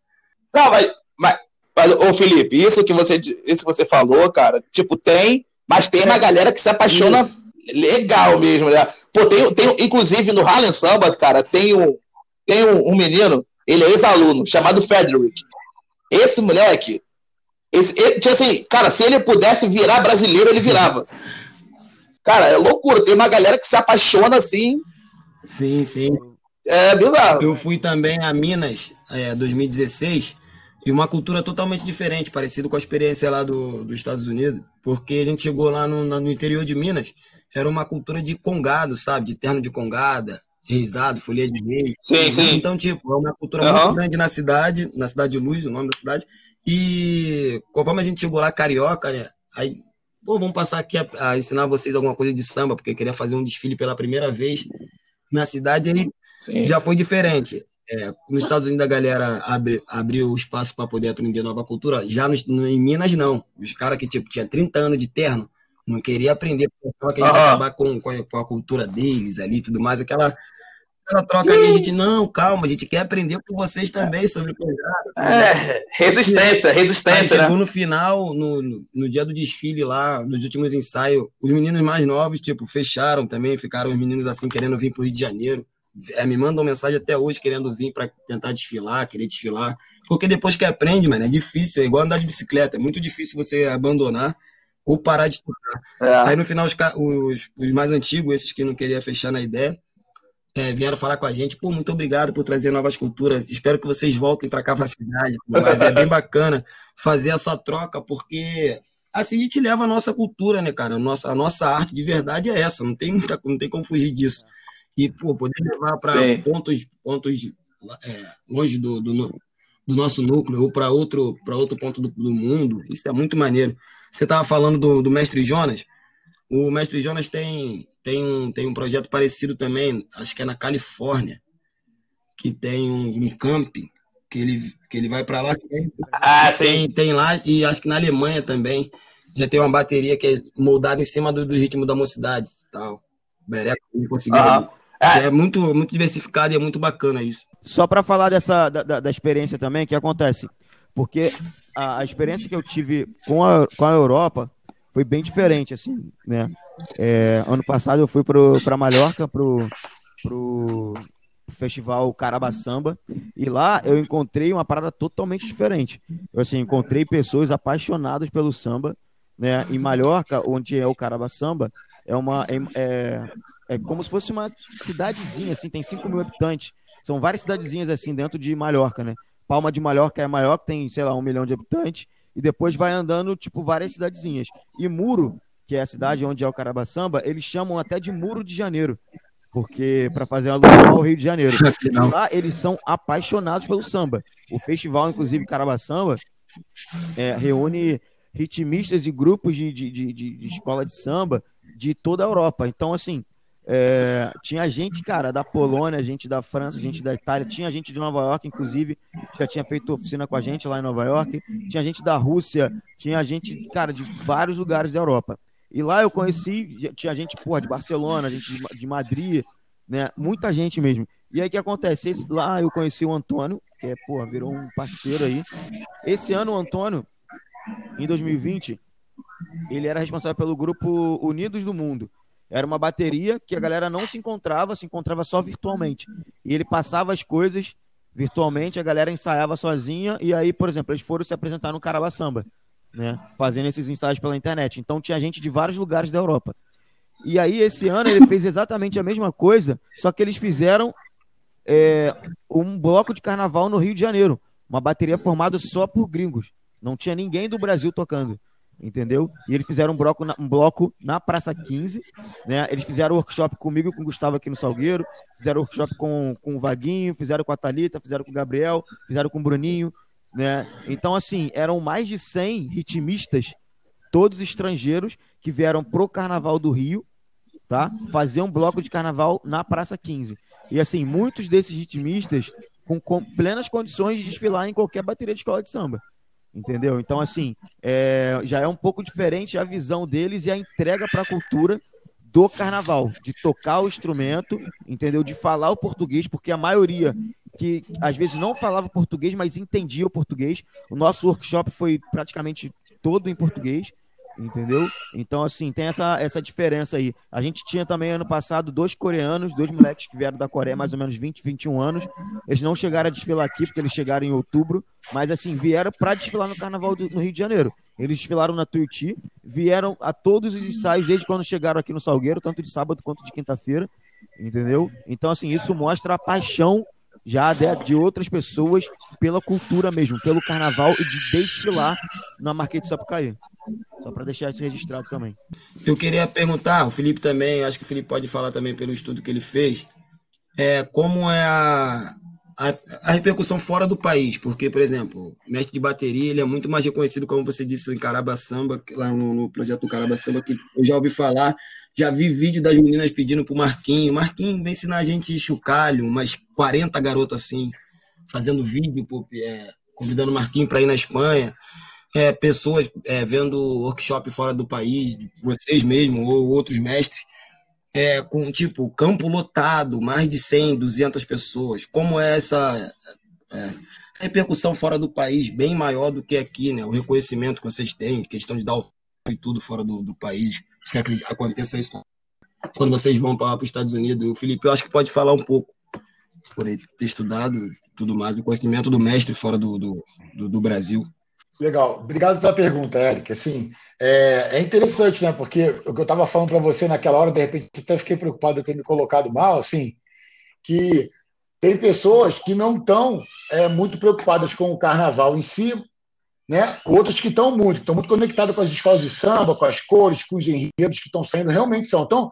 Não, mas, mas, mas ô Felipe, isso que você, isso que você falou, cara, tipo, tem, mas tem uma galera que se apaixona legal mesmo, né? Pô, tem, tem inclusive no Harlem Samba, cara, tem um, tem um, um menino, ele é ex-aluno, chamado Frederick. Esse moleque, esse, ele, tipo assim, cara, se ele pudesse virar brasileiro, ele virava. Cara, é loucura. Tem uma galera que se apaixona assim Sim, sim. É bizarro. Eu fui também a Minas, é, 2016, e uma cultura totalmente diferente, parecido com a experiência lá do, dos Estados Unidos, porque a gente chegou lá no, no interior de Minas, era uma cultura de congado, sabe? De terno de congada, risado, folha de meio. Sim, sim. Então, tipo, é uma cultura uhum. muito grande na cidade, na cidade de Luz, o nome da cidade. E conforme a gente chegou lá, carioca, né? Aí pô, vamos passar aqui a, a, ensinar vocês alguma coisa de samba, porque queria fazer um desfile pela primeira vez na cidade, aí já foi diferente. É, nos Estados Unidos a galera abre, abriu espaço para poder aprender nova cultura. Já no, no, em Minas, não. Os caras que tipo, tinha 30 anos de terno, não queria aprender, porque que a gente ia acabar com, com a, com, a, cultura deles ali e tudo mais. Aquela, aquela troca ali, a gente, não, calma, a gente quer aprender com vocês também sobre coisas. É, resistência, resistência. Aí chegou né? no final, no, no dia do desfile lá, nos últimos ensaios, os meninos mais novos, tipo, fecharam também, ficaram os meninos assim, querendo vir pro Rio de Janeiro me mandam mensagem até hoje querendo vir para tentar desfilar, querer desfilar. Porque depois que aprende, mano, é difícil, é igual andar de bicicleta, é muito difícil você abandonar ou parar de tocar. É. Aí no final, os, os, os, mais antigos, esses que não queriam fechar na ideia, é, vieram falar com a gente, pô, muito obrigado por trazer novas culturas, espero que vocês voltem para a capacidade, mas é bem bacana fazer essa troca, porque assim a gente leva a nossa cultura, né, cara? A nossa, a nossa arte de verdade é essa, não tem, muita, não tem como fugir disso e pô, poder levar para pontos, pontos é, longe do, do, do, nosso núcleo ou para outro, outro ponto do, do, mundo, isso é muito maneiro. Você estava falando do, do Mestre Jonas, o Mestre Jonas tem, tem, um, tem um projeto parecido também, acho que é na Califórnia, que tem um, um camping que ele, que ele vai para lá. Ah, tem, sim. tem lá, e acho que na Alemanha também já tem uma bateria que é moldada em cima do, do ritmo da mocidade. Tal. Bereco conseguiu. Ah. É. é muito, muito diversificado e é muito bacana isso. Só para falar dessa da, da, experiência também, que acontece? Porque a, a, experiência que eu tive com a, com a Europa foi bem diferente, assim, né? É, ano passado eu fui para Mallorca, pro, pro festival Caraba Samba, e lá eu encontrei uma parada totalmente diferente. Eu, assim, encontrei pessoas apaixonadas pelo samba, né? Em Mallorca, onde é o Caraba Samba, é uma é, é como se fosse uma cidadezinha, assim, tem 5 mil habitantes. São várias cidadezinhas assim dentro de Mallorca, né? Palma de Mallorca é maior, que tem, sei lá, um milhão de habitantes, e depois vai andando, tipo, várias cidadezinhas. E Muro, que é a cidade onde é o Carabaçamba, eles chamam até de Muro de Janeiro, porque para fazer alusão ao Rio de Janeiro. Lá eles são apaixonados pelo samba. O festival, inclusive, Carabaçamba, é, reúne ritmistas e grupos de, de, de, de escola de samba de toda a Europa. Então, assim, é, tinha gente, cara, da Polônia, gente da França, gente da Itália, tinha gente de Nova York, inclusive, já tinha feito oficina com a gente lá em Nova York, tinha gente da Rússia, tinha gente, cara, de vários lugares da Europa. E lá eu conheci, tinha gente, porra, de Barcelona, gente de, de Madrid, né? Muita gente mesmo. E aí o que acontece? Esse, lá eu conheci o Antônio, que é, porra, virou um parceiro aí. Esse ano o Antônio, em 2020, ele era responsável pelo grupo Unidos do Mundo. Era uma bateria que a galera não se encontrava, se encontrava só virtualmente. E ele passava as coisas virtualmente, a galera ensaiava sozinha, e aí, por exemplo, eles foram se apresentar no Caraba Samba, né? Fazendo esses ensaios pela internet. Então tinha gente de vários lugares da Europa. E aí, esse ano, ele fez exatamente a mesma coisa, só que eles fizeram é, um bloco de carnaval no Rio de Janeiro. Uma bateria formada só por gringos. Não tinha ninguém do Brasil tocando entendeu? E eles fizeram um bloco, na, um bloco na Praça 15, né? Eles fizeram workshop comigo e com o Gustavo aqui no Salgueiro, fizeram workshop com, com o Vaguinho, fizeram com a Thalita, fizeram com o Gabriel, fizeram com o Bruninho, né? Então, assim, eram mais de 100 ritmistas, todos estrangeiros, que vieram pro Carnaval do Rio, tá? Fazer um bloco de carnaval na Praça 15. E, assim, muitos desses ritmistas com, com plenas condições de desfilar em qualquer bateria de escola de samba. Entendeu? Então, assim, é, já é um pouco diferente a visão deles e a entrega para a cultura do carnaval, de tocar o instrumento, entendeu? De falar o português, porque a maioria que às vezes não falava português, mas entendia o português. O nosso workshop foi praticamente todo em português, entendeu? Então, assim, tem essa, essa diferença aí. A gente tinha também ano passado dois coreanos, dois moleques que vieram da Coreia, mais ou menos 20, 21 anos. Eles não chegaram a desfilar aqui, porque eles chegaram em outubro, mas, assim, vieram para desfilar no Carnaval do, no Rio de Janeiro. Eles desfilaram na Tuiuti, vieram a todos os ensaios desde quando chegaram aqui no Salgueiro, tanto de sábado quanto de quinta-feira, entendeu? Então, assim, isso mostra a paixão já de, de, outras pessoas pela cultura mesmo, pelo carnaval e de desfilar na Marquês de Sapucaí. Só para deixar isso registrado também. Eu queria perguntar, o Felipe também, acho que o Felipe pode falar também pelo estudo que ele fez, é, como é a, a, a, repercussão fora do país, porque, por exemplo, mestre de bateria, ele é muito mais reconhecido, como você disse, em Caraba Samba, lá no, no projeto do Caraba Samba, que eu já ouvi falar, já vi vídeo das meninas pedindo pro Marquinho, Marquinho vem ensinar a gente chocalho, umas 40 garotas assim, fazendo vídeo, é, convidando o Marquinho para ir na Espanha, é, pessoas é, vendo workshop fora do país, vocês mesmo, ou outros mestres, é, com tipo campo lotado, mais de 100, 200 pessoas. Como é essa, é, essa repercussão fora do país, bem maior do que aqui, né? O reconhecimento que vocês têm, questão de dar o e tudo fora do, do país. Que aconteça isso quando vocês vão para os Estados Unidos. O Felipe, eu acho que pode falar um pouco, por ele ter estudado tudo mais, o conhecimento do mestre fora do, do, do, do Brasil. Legal, obrigado pela pergunta, Eric. Assim, é, é interessante, né? Porque o que eu estava falando para você naquela hora, de repente, até fiquei preocupado de ter me colocado mal, assim, que tem pessoas que não estão é, muito preocupadas com o carnaval em si, né? Outros que estão muito, estão muito conectados com as escolas de samba, com as cores, com os enredos que estão saindo, realmente são. Então,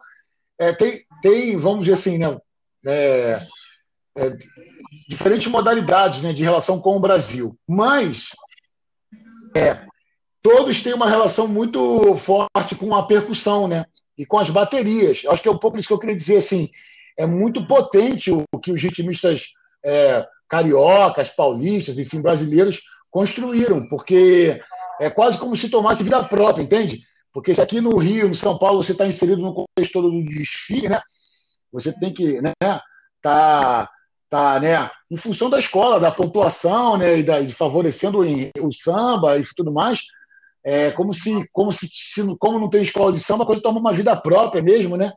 é, tem, tem, vamos dizer assim, né? É, é, diferentes modalidades né, de relação com o Brasil. Mas é, todos têm uma relação muito forte com a percussão, né? E com as baterias. Acho que é um pouco isso que eu queria dizer, assim. É muito potente o que os ritmistas é, cariocas, paulistas, enfim, brasileiros construíram, porque é quase como se tomasse vida própria, entende? Porque se aqui no Rio, no São Paulo, você está inserido no contexto todo do desfile, né? Você tem que, né? Tá tá, né, em função da escola, da pontuação, né, e, da, de favorecendo o, samba e tudo mais, é como se, como se, como não tem escola de samba, a coisa toma uma vida própria mesmo, né?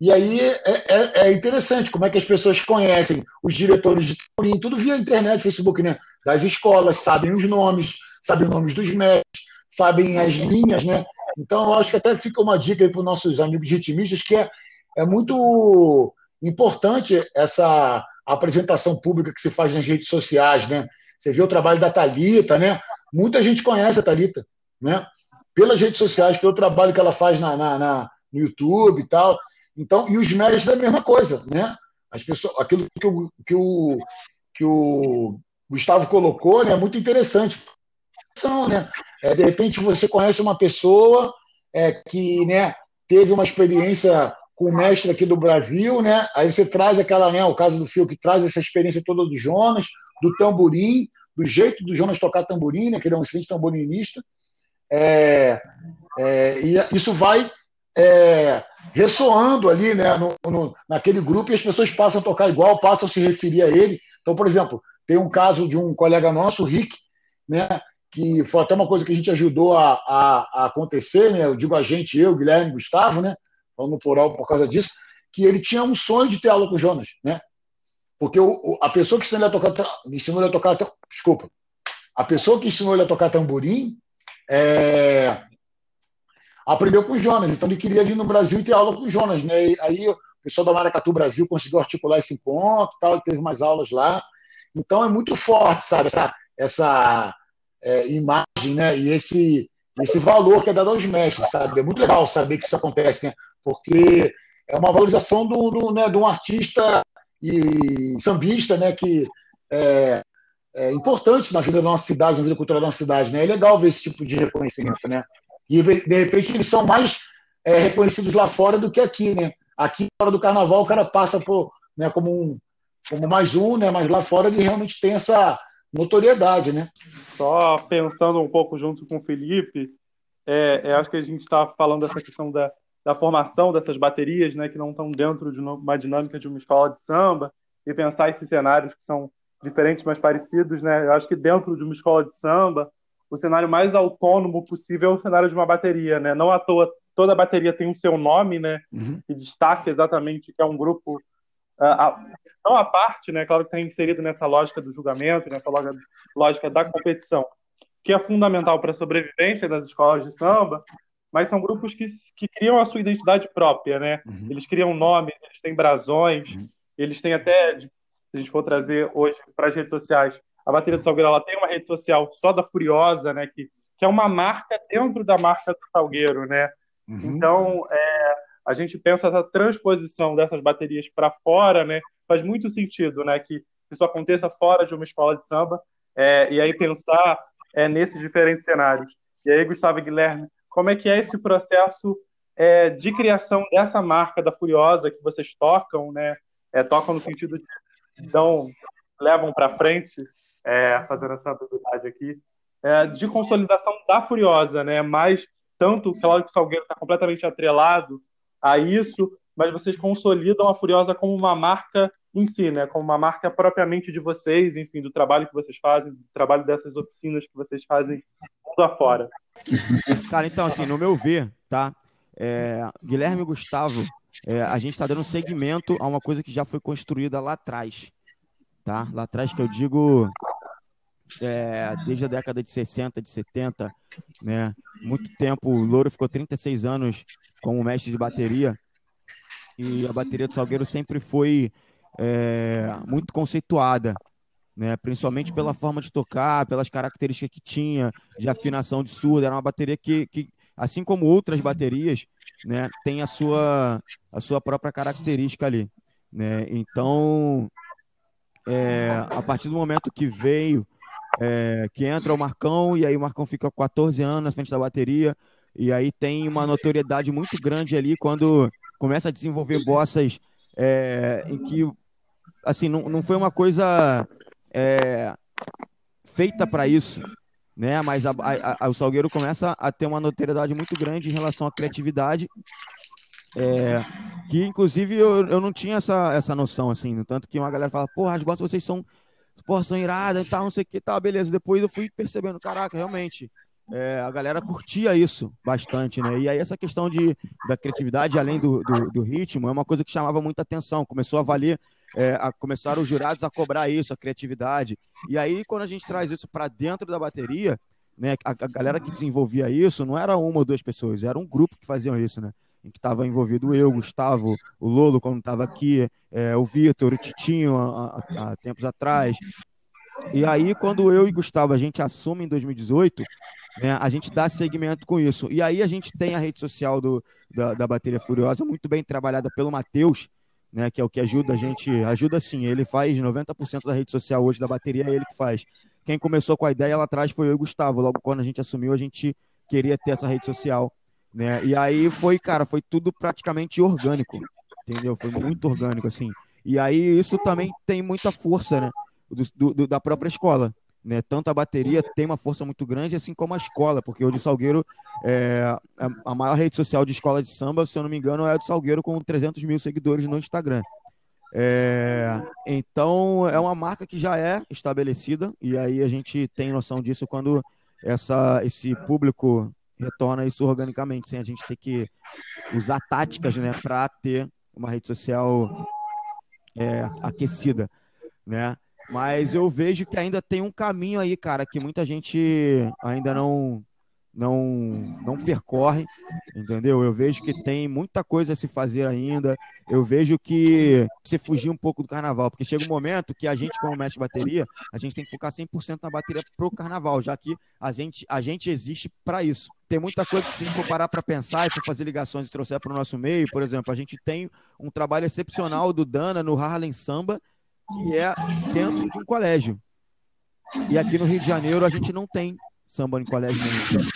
E aí é, é, é, interessante como é que as pessoas conhecem os diretores de tamborim, tudo via internet, Facebook, né? Das escolas, sabem os nomes, sabem os nomes dos mestres, sabem as linhas, né? Então, eu acho que até fica uma dica aí para os nossos amigos ritmistas, que é, é muito importante essa apresentação pública que se faz nas redes sociais, né? Você vê o trabalho da Talita, né? Muita gente conhece a Talita, né? Pelas redes sociais, pelo trabalho que ela faz na, na, na no YouTube e tal. Então, e os mestres é a mesma coisa, né? As pessoas, aquilo que o, que o, que o Gustavo colocou, né? É muito interessante. Né? É, de repente você conhece uma pessoa é, que, né? Teve uma experiência com o mestre aqui do Brasil, né? Aí você traz aquela, né? O caso do Fio que traz essa experiência toda do Jonas, do tamborim, do jeito do Jonas tocar tamborim, né? Que ele é um excelente tamborinista. É, é, e isso vai é, ressoando ali, né? No, no, naquele grupo e as pessoas passam a tocar igual, passam a se referir a ele. Então, por exemplo, tem um caso de um colega nosso, o Rick, né? Que foi até uma coisa que a gente ajudou a, a, a acontecer, né? Eu digo a gente, eu, Guilherme, Gustavo, né? falando no plural por causa disso, que ele tinha um sonho de ter aula com o Jonas, né? Porque o, a pessoa que ensinou ele a tocar, ensinou ele a tocar, desculpa, a pessoa que ensinou ele a tocar tamborim é, aprendeu com o Jonas, então ele queria vir no Brasil e ter aula com o Jonas, né? E aí o pessoal da Maracatu Brasil conseguiu articular esse encontro, tal, teve mais aulas lá. Então é muito forte, sabe, essa, essa é, imagem, né? E esse esse valor que é dado aos mestres, sabe? É muito legal saber que isso acontece, né? porque é uma valorização do, do né, de um artista e sambista né, que é, é, importante na vida da nossa cidade, na vida cultural da nossa cidade. Né? É legal ver esse tipo de reconhecimento. Né? E, de repente, eles são mais é, reconhecidos lá fora do que aqui. Né? Aqui, fora do carnaval, o cara passa por, né, como, um, como mais um, né? mas lá fora ele realmente tem essa notoriedade. Né? Só pensando um pouco junto com o Felipe, é, é acho que a gente está falando dessa questão da, da formação dessas baterias, né, que não estão dentro de uma dinâmica de uma escola de samba, e pensar esses cenários que são diferentes, mas parecidos, né? Eu acho que dentro de uma escola de samba, o cenário mais autônomo possível é o cenário de uma bateria, né? Não à toa toda bateria tem o seu nome, né? Uhum. Que destaca exatamente que é um grupo uh, não a parte, né? Claro que está inserido nessa lógica do julgamento, nessa lógica da competição, que é fundamental para a sobrevivência das escolas de samba, mas são grupos que, que criam a sua identidade própria, né? Uhum. Eles criam nomes, eles têm brasões, uhum. eles têm até, se a gente for trazer hoje para as redes sociais, a Bateria do Salgueiro ela tem uma rede social só da Furiosa, né? Que, que é uma marca dentro da marca do Salgueiro, né? Uhum. Então, é, a gente pensa essa transposição dessas baterias para fora, né? Faz muito sentido, né? Que isso aconteça fora de uma escola de samba, é, e aí pensar é, nesses diferentes cenários. E aí, Gustavo e Guilherme, como é que é esse processo é, de criação dessa marca da Furiosa que vocês tocam, né? É, tocam no sentido de então levam para frente, é, fazendo essa habilidade aqui, é, de consolidação da Furiosa, né? Mas tanto, claro que o Salgueiro está completamente atrelado a isso, mas vocês consolidam a Furiosa como uma marca em si, né? Como uma marca propriamente de vocês, enfim, do trabalho que vocês fazem, do trabalho dessas oficinas que vocês fazem mundo afora. *laughs* Cara, então, assim, no meu ver, tá? É, Guilherme e Gustavo, é, a gente está dando segmento a uma coisa que já foi construída lá atrás, tá? Lá atrás que eu digo é, desde a década de 60, de 70, né? Muito tempo, o Louro ficou 36 anos como mestre de bateria e a bateria do Salgueiro sempre foi é, muito conceituada, né? principalmente pela forma de tocar, pelas características que tinha, de afinação de surda. Era uma bateria que, que assim como outras baterias, né, tem a sua, a sua própria característica ali. Né? Então, é, a partir do momento que veio, é, que entra o Marcão, e aí o Marcão fica 14 anos na frente da bateria, e aí tem uma notoriedade muito grande ali quando começa a desenvolver bossas é, em que assim, não, não foi uma coisa é, feita para isso, né? Mas a, a, a, o Salgueiro começa a ter uma notoriedade muito grande em relação à criatividade, é, que inclusive eu, eu não tinha essa, essa noção, assim, no tanto que uma galera fala, porra, as botas vocês são, porra, são iradas e tal, não sei o que, tá, beleza. Depois eu fui percebendo, caraca, realmente, é, a galera curtia isso bastante, né? E aí essa questão de, da criatividade, além do, do, do ritmo, é uma coisa que chamava muita atenção. Começou a valer é, a, começaram os jurados a cobrar isso, a criatividade. E aí, quando a gente traz isso para dentro da bateria, né, a, a, galera que desenvolvia isso não era uma ou duas pessoas, era um grupo que faziam isso, né? Em que estava envolvido eu, Gustavo, o Lolo, quando estava aqui, é, o Vitor, o Titinho, há, tempos atrás. E aí, quando eu e Gustavo a gente assume em 2018, né, a gente dá segmento com isso. E aí a gente tem a rede social do, da, da Bateria Furiosa, muito bem trabalhada pelo Matheus, né, que é o que ajuda a gente, ajuda sim, ele faz 90% da rede social hoje da bateria, é ele que faz. Quem começou com a ideia lá atrás foi eu e Gustavo, logo quando a gente assumiu, a gente queria ter essa rede social, né, e aí foi, cara, foi tudo praticamente orgânico, entendeu? Foi muito orgânico, assim, e aí isso também tem muita força, né, do, do da própria escola, né? Tanto a bateria tem uma força muito grande, assim como a escola, porque o de Salgueiro, é, a maior rede social de escola de samba, se eu não me engano, é a do Salgueiro, com 300 mil seguidores no Instagram. É, então, é uma marca que já é estabelecida, e aí a gente tem noção disso quando essa, esse público retorna isso organicamente, sem a gente ter que usar táticas né, para ter uma rede social é, aquecida. Né? Mas eu vejo que ainda tem um caminho aí, cara, que muita gente ainda não não não percorre, entendeu? Eu vejo que tem muita coisa a se fazer ainda. Eu vejo que você fugir um pouco do carnaval, porque chega um momento que a gente como mestre de bateria, a gente tem que focar 100% na bateria pro carnaval, já que a gente a gente existe para isso. Tem muita coisa que se a gente parar para pensar e for fazer ligações e trouxer para o nosso meio, por exemplo, a gente tem um trabalho excepcional do Dana no Harlem Samba, que é dentro de um colégio. E aqui no Rio de Janeiro a gente não tem samba em colégio nenhum.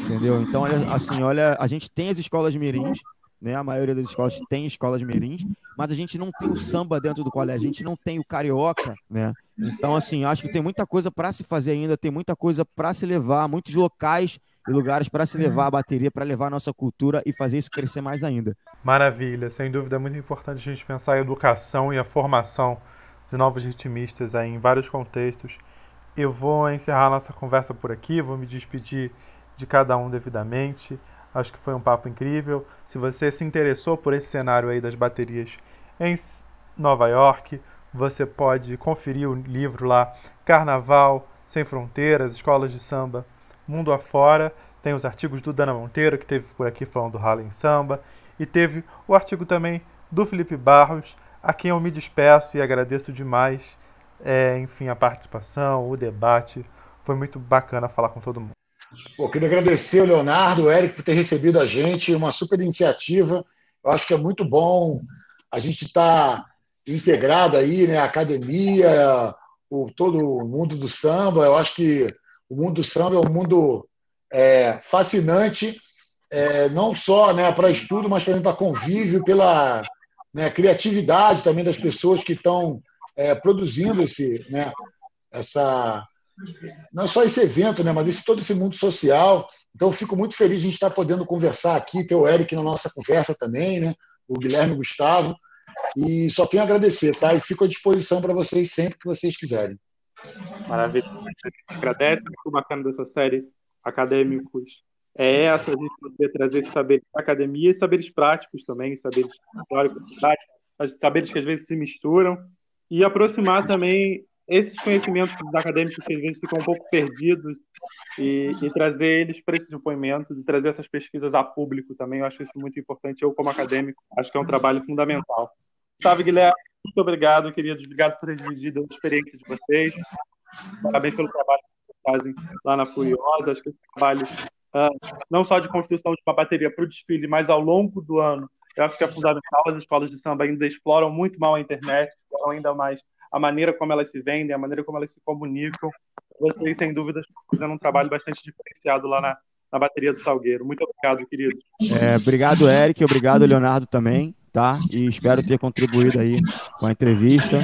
Entendeu? Então, assim, olha, a gente tem as escolas mirins, né? A maioria das escolas tem escolas mirins, mas a gente não tem o samba dentro do colégio, a gente não tem o carioca, né? Então, assim, acho que tem muita coisa para se fazer ainda, tem muita coisa para se levar, muitos locais e lugares para se levar a bateria, para levar a nossa cultura e fazer isso crescer mais ainda. Maravilha, sem dúvida é muito importante a gente pensar a educação e a formação de novos ritmistas aí em vários contextos. Eu vou encerrar nossa conversa por aqui, vou me despedir de cada um devidamente. Acho que foi um papo incrível. Se você se interessou por esse cenário aí das baterias em Nova York, você pode conferir o livro lá Carnaval Sem Fronteiras, Escolas de Samba Mundo Afora. Tem os artigos do Dana Monteiro, que teve por aqui falando do Harlem Samba. E teve o artigo também do Felipe Barros, a quem eu me despeço e agradeço demais, é, enfim, a participação, o debate. Foi muito bacana falar com todo mundo. Pô, queria agradecer o Leonardo, o Eric, por ter recebido a gente, uma super iniciativa. Eu acho que é muito bom a gente estar tá integrada aí, né? A academia, o, todo o mundo do samba. Eu acho que o mundo do samba é um mundo é, fascinante, é, não só né, para estudo, mas também para convívio, pela né, criatividade também das pessoas que estão é, produzindo esse, né, essa, não só esse evento, né, mas esse, todo esse mundo social. Então, fico muito feliz de a gente estar podendo conversar aqui, ter o Eric na nossa conversa também, né, o Guilherme Gustavo. E só tenho a agradecer, tá? E fico à disposição para vocês sempre que vocês quiserem. Maravilha. Agradece, muito bacana dessa série Acadêmicos. É essa, a gente poder trazer esse saber da academia e saberes práticos também, saberes teóricos, práticos, saberes que às vezes se misturam, e aproximar também esses conhecimentos acadêmicos que às vezes ficam um pouco perdidos e, e, trazer eles para esses depoimentos e trazer essas pesquisas a público também. Eu acho isso muito importante. Eu, como acadêmico, acho que é um trabalho fundamental. Salve, Guilherme. Muito obrigado, queridos. Obrigado por ter dividido a experiência de vocês. Parabéns pelo trabalho que vocês fazem lá na Furiosa. Acho que esse trabalho, uh, não só de construção de uma bateria para o desfile, mas ao longo do ano, eu acho que é fundamental. As escolas de samba ainda exploram muito mal a internet, exploram ainda mais a maneira como elas se vendem, a maneira como elas se comunicam. Vocês, sem dúvida, estão fazendo um trabalho bastante diferenciado lá na, na bateria do Salgueiro. Muito obrigado, querido. É, obrigado, Eric. Obrigado, Leonardo, também, tá? E espero ter contribuído aí com a entrevista.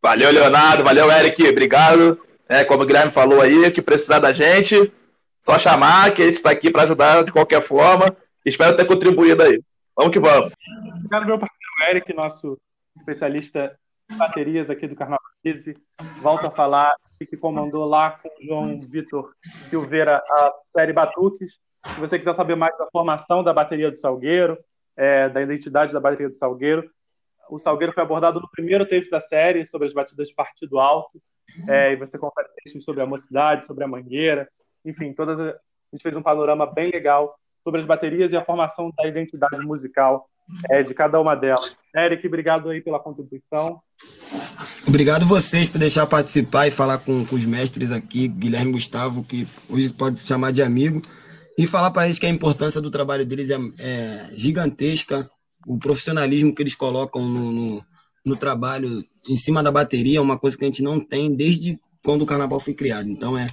Valeu, Leonardo. Valeu, Eric. Obrigado. É, como o Guilherme falou aí, que precisar da gente, só chamar, que a gente está aqui para ajudar de qualquer forma. Espero ter contribuído aí. Vamos que vamos. Obrigado, meu parceiro Eric, nosso especialista baterias aqui do Carnavalize, volta a falar que comandou lá com o João Vitor Silveira a série Batuques. Se você quiser saber mais da formação da bateria do Salgueiro, é, da identidade da bateria do Salgueiro, o Salgueiro foi abordado no primeiro texto da série, sobre as batidas de partido alto, é, e você confere textos sobre a mocidade, sobre a mangueira, enfim, todas a gente fez um panorama bem legal sobre as baterias e a formação da identidade musical é, de cada uma delas. Eric, obrigado aí pela contribuição. Obrigado vocês por deixar participar e falar com, com os mestres aqui, Guilherme Gustavo, que hoje pode se chamar de amigo, e falar para eles que a importância do trabalho deles é, é gigantesca, o profissionalismo que eles colocam no, no, no trabalho em cima da bateria é uma coisa que a gente não tem desde quando o carnaval foi criado. Então é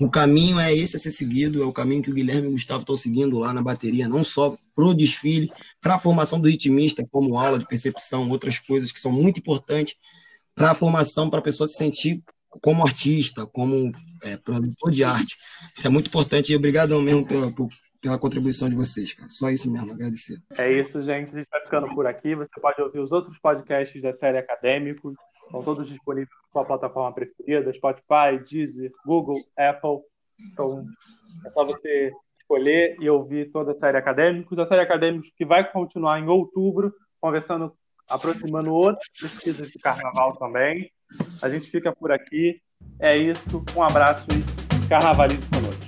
o caminho é esse a ser seguido, é o caminho que o Guilherme e o Gustavo estão seguindo lá na bateria, não só pro desfile, para a formação do ritmista, como aula de percepção, outras coisas que são muito importantes para a formação para a pessoa se sentir como artista, como é, produtor de arte. Isso é muito importante e obrigado mesmo pela, pela contribuição de vocês, cara. Só isso mesmo, agradecer. É isso, gente. A gente vai ficando por aqui. Você pode ouvir os outros podcasts da série Acadêmicos Estão todos disponíveis na sua plataforma preferida, Spotify, Deezer, Google, Apple. Então, é só você escolher e ouvir toda a série Acadêmicos. A série Acadêmicos que vai continuar em outubro, conversando, aproximando outras pesquisas de carnaval também. A gente fica por aqui. É isso. Um abraço e carnavalize conosco.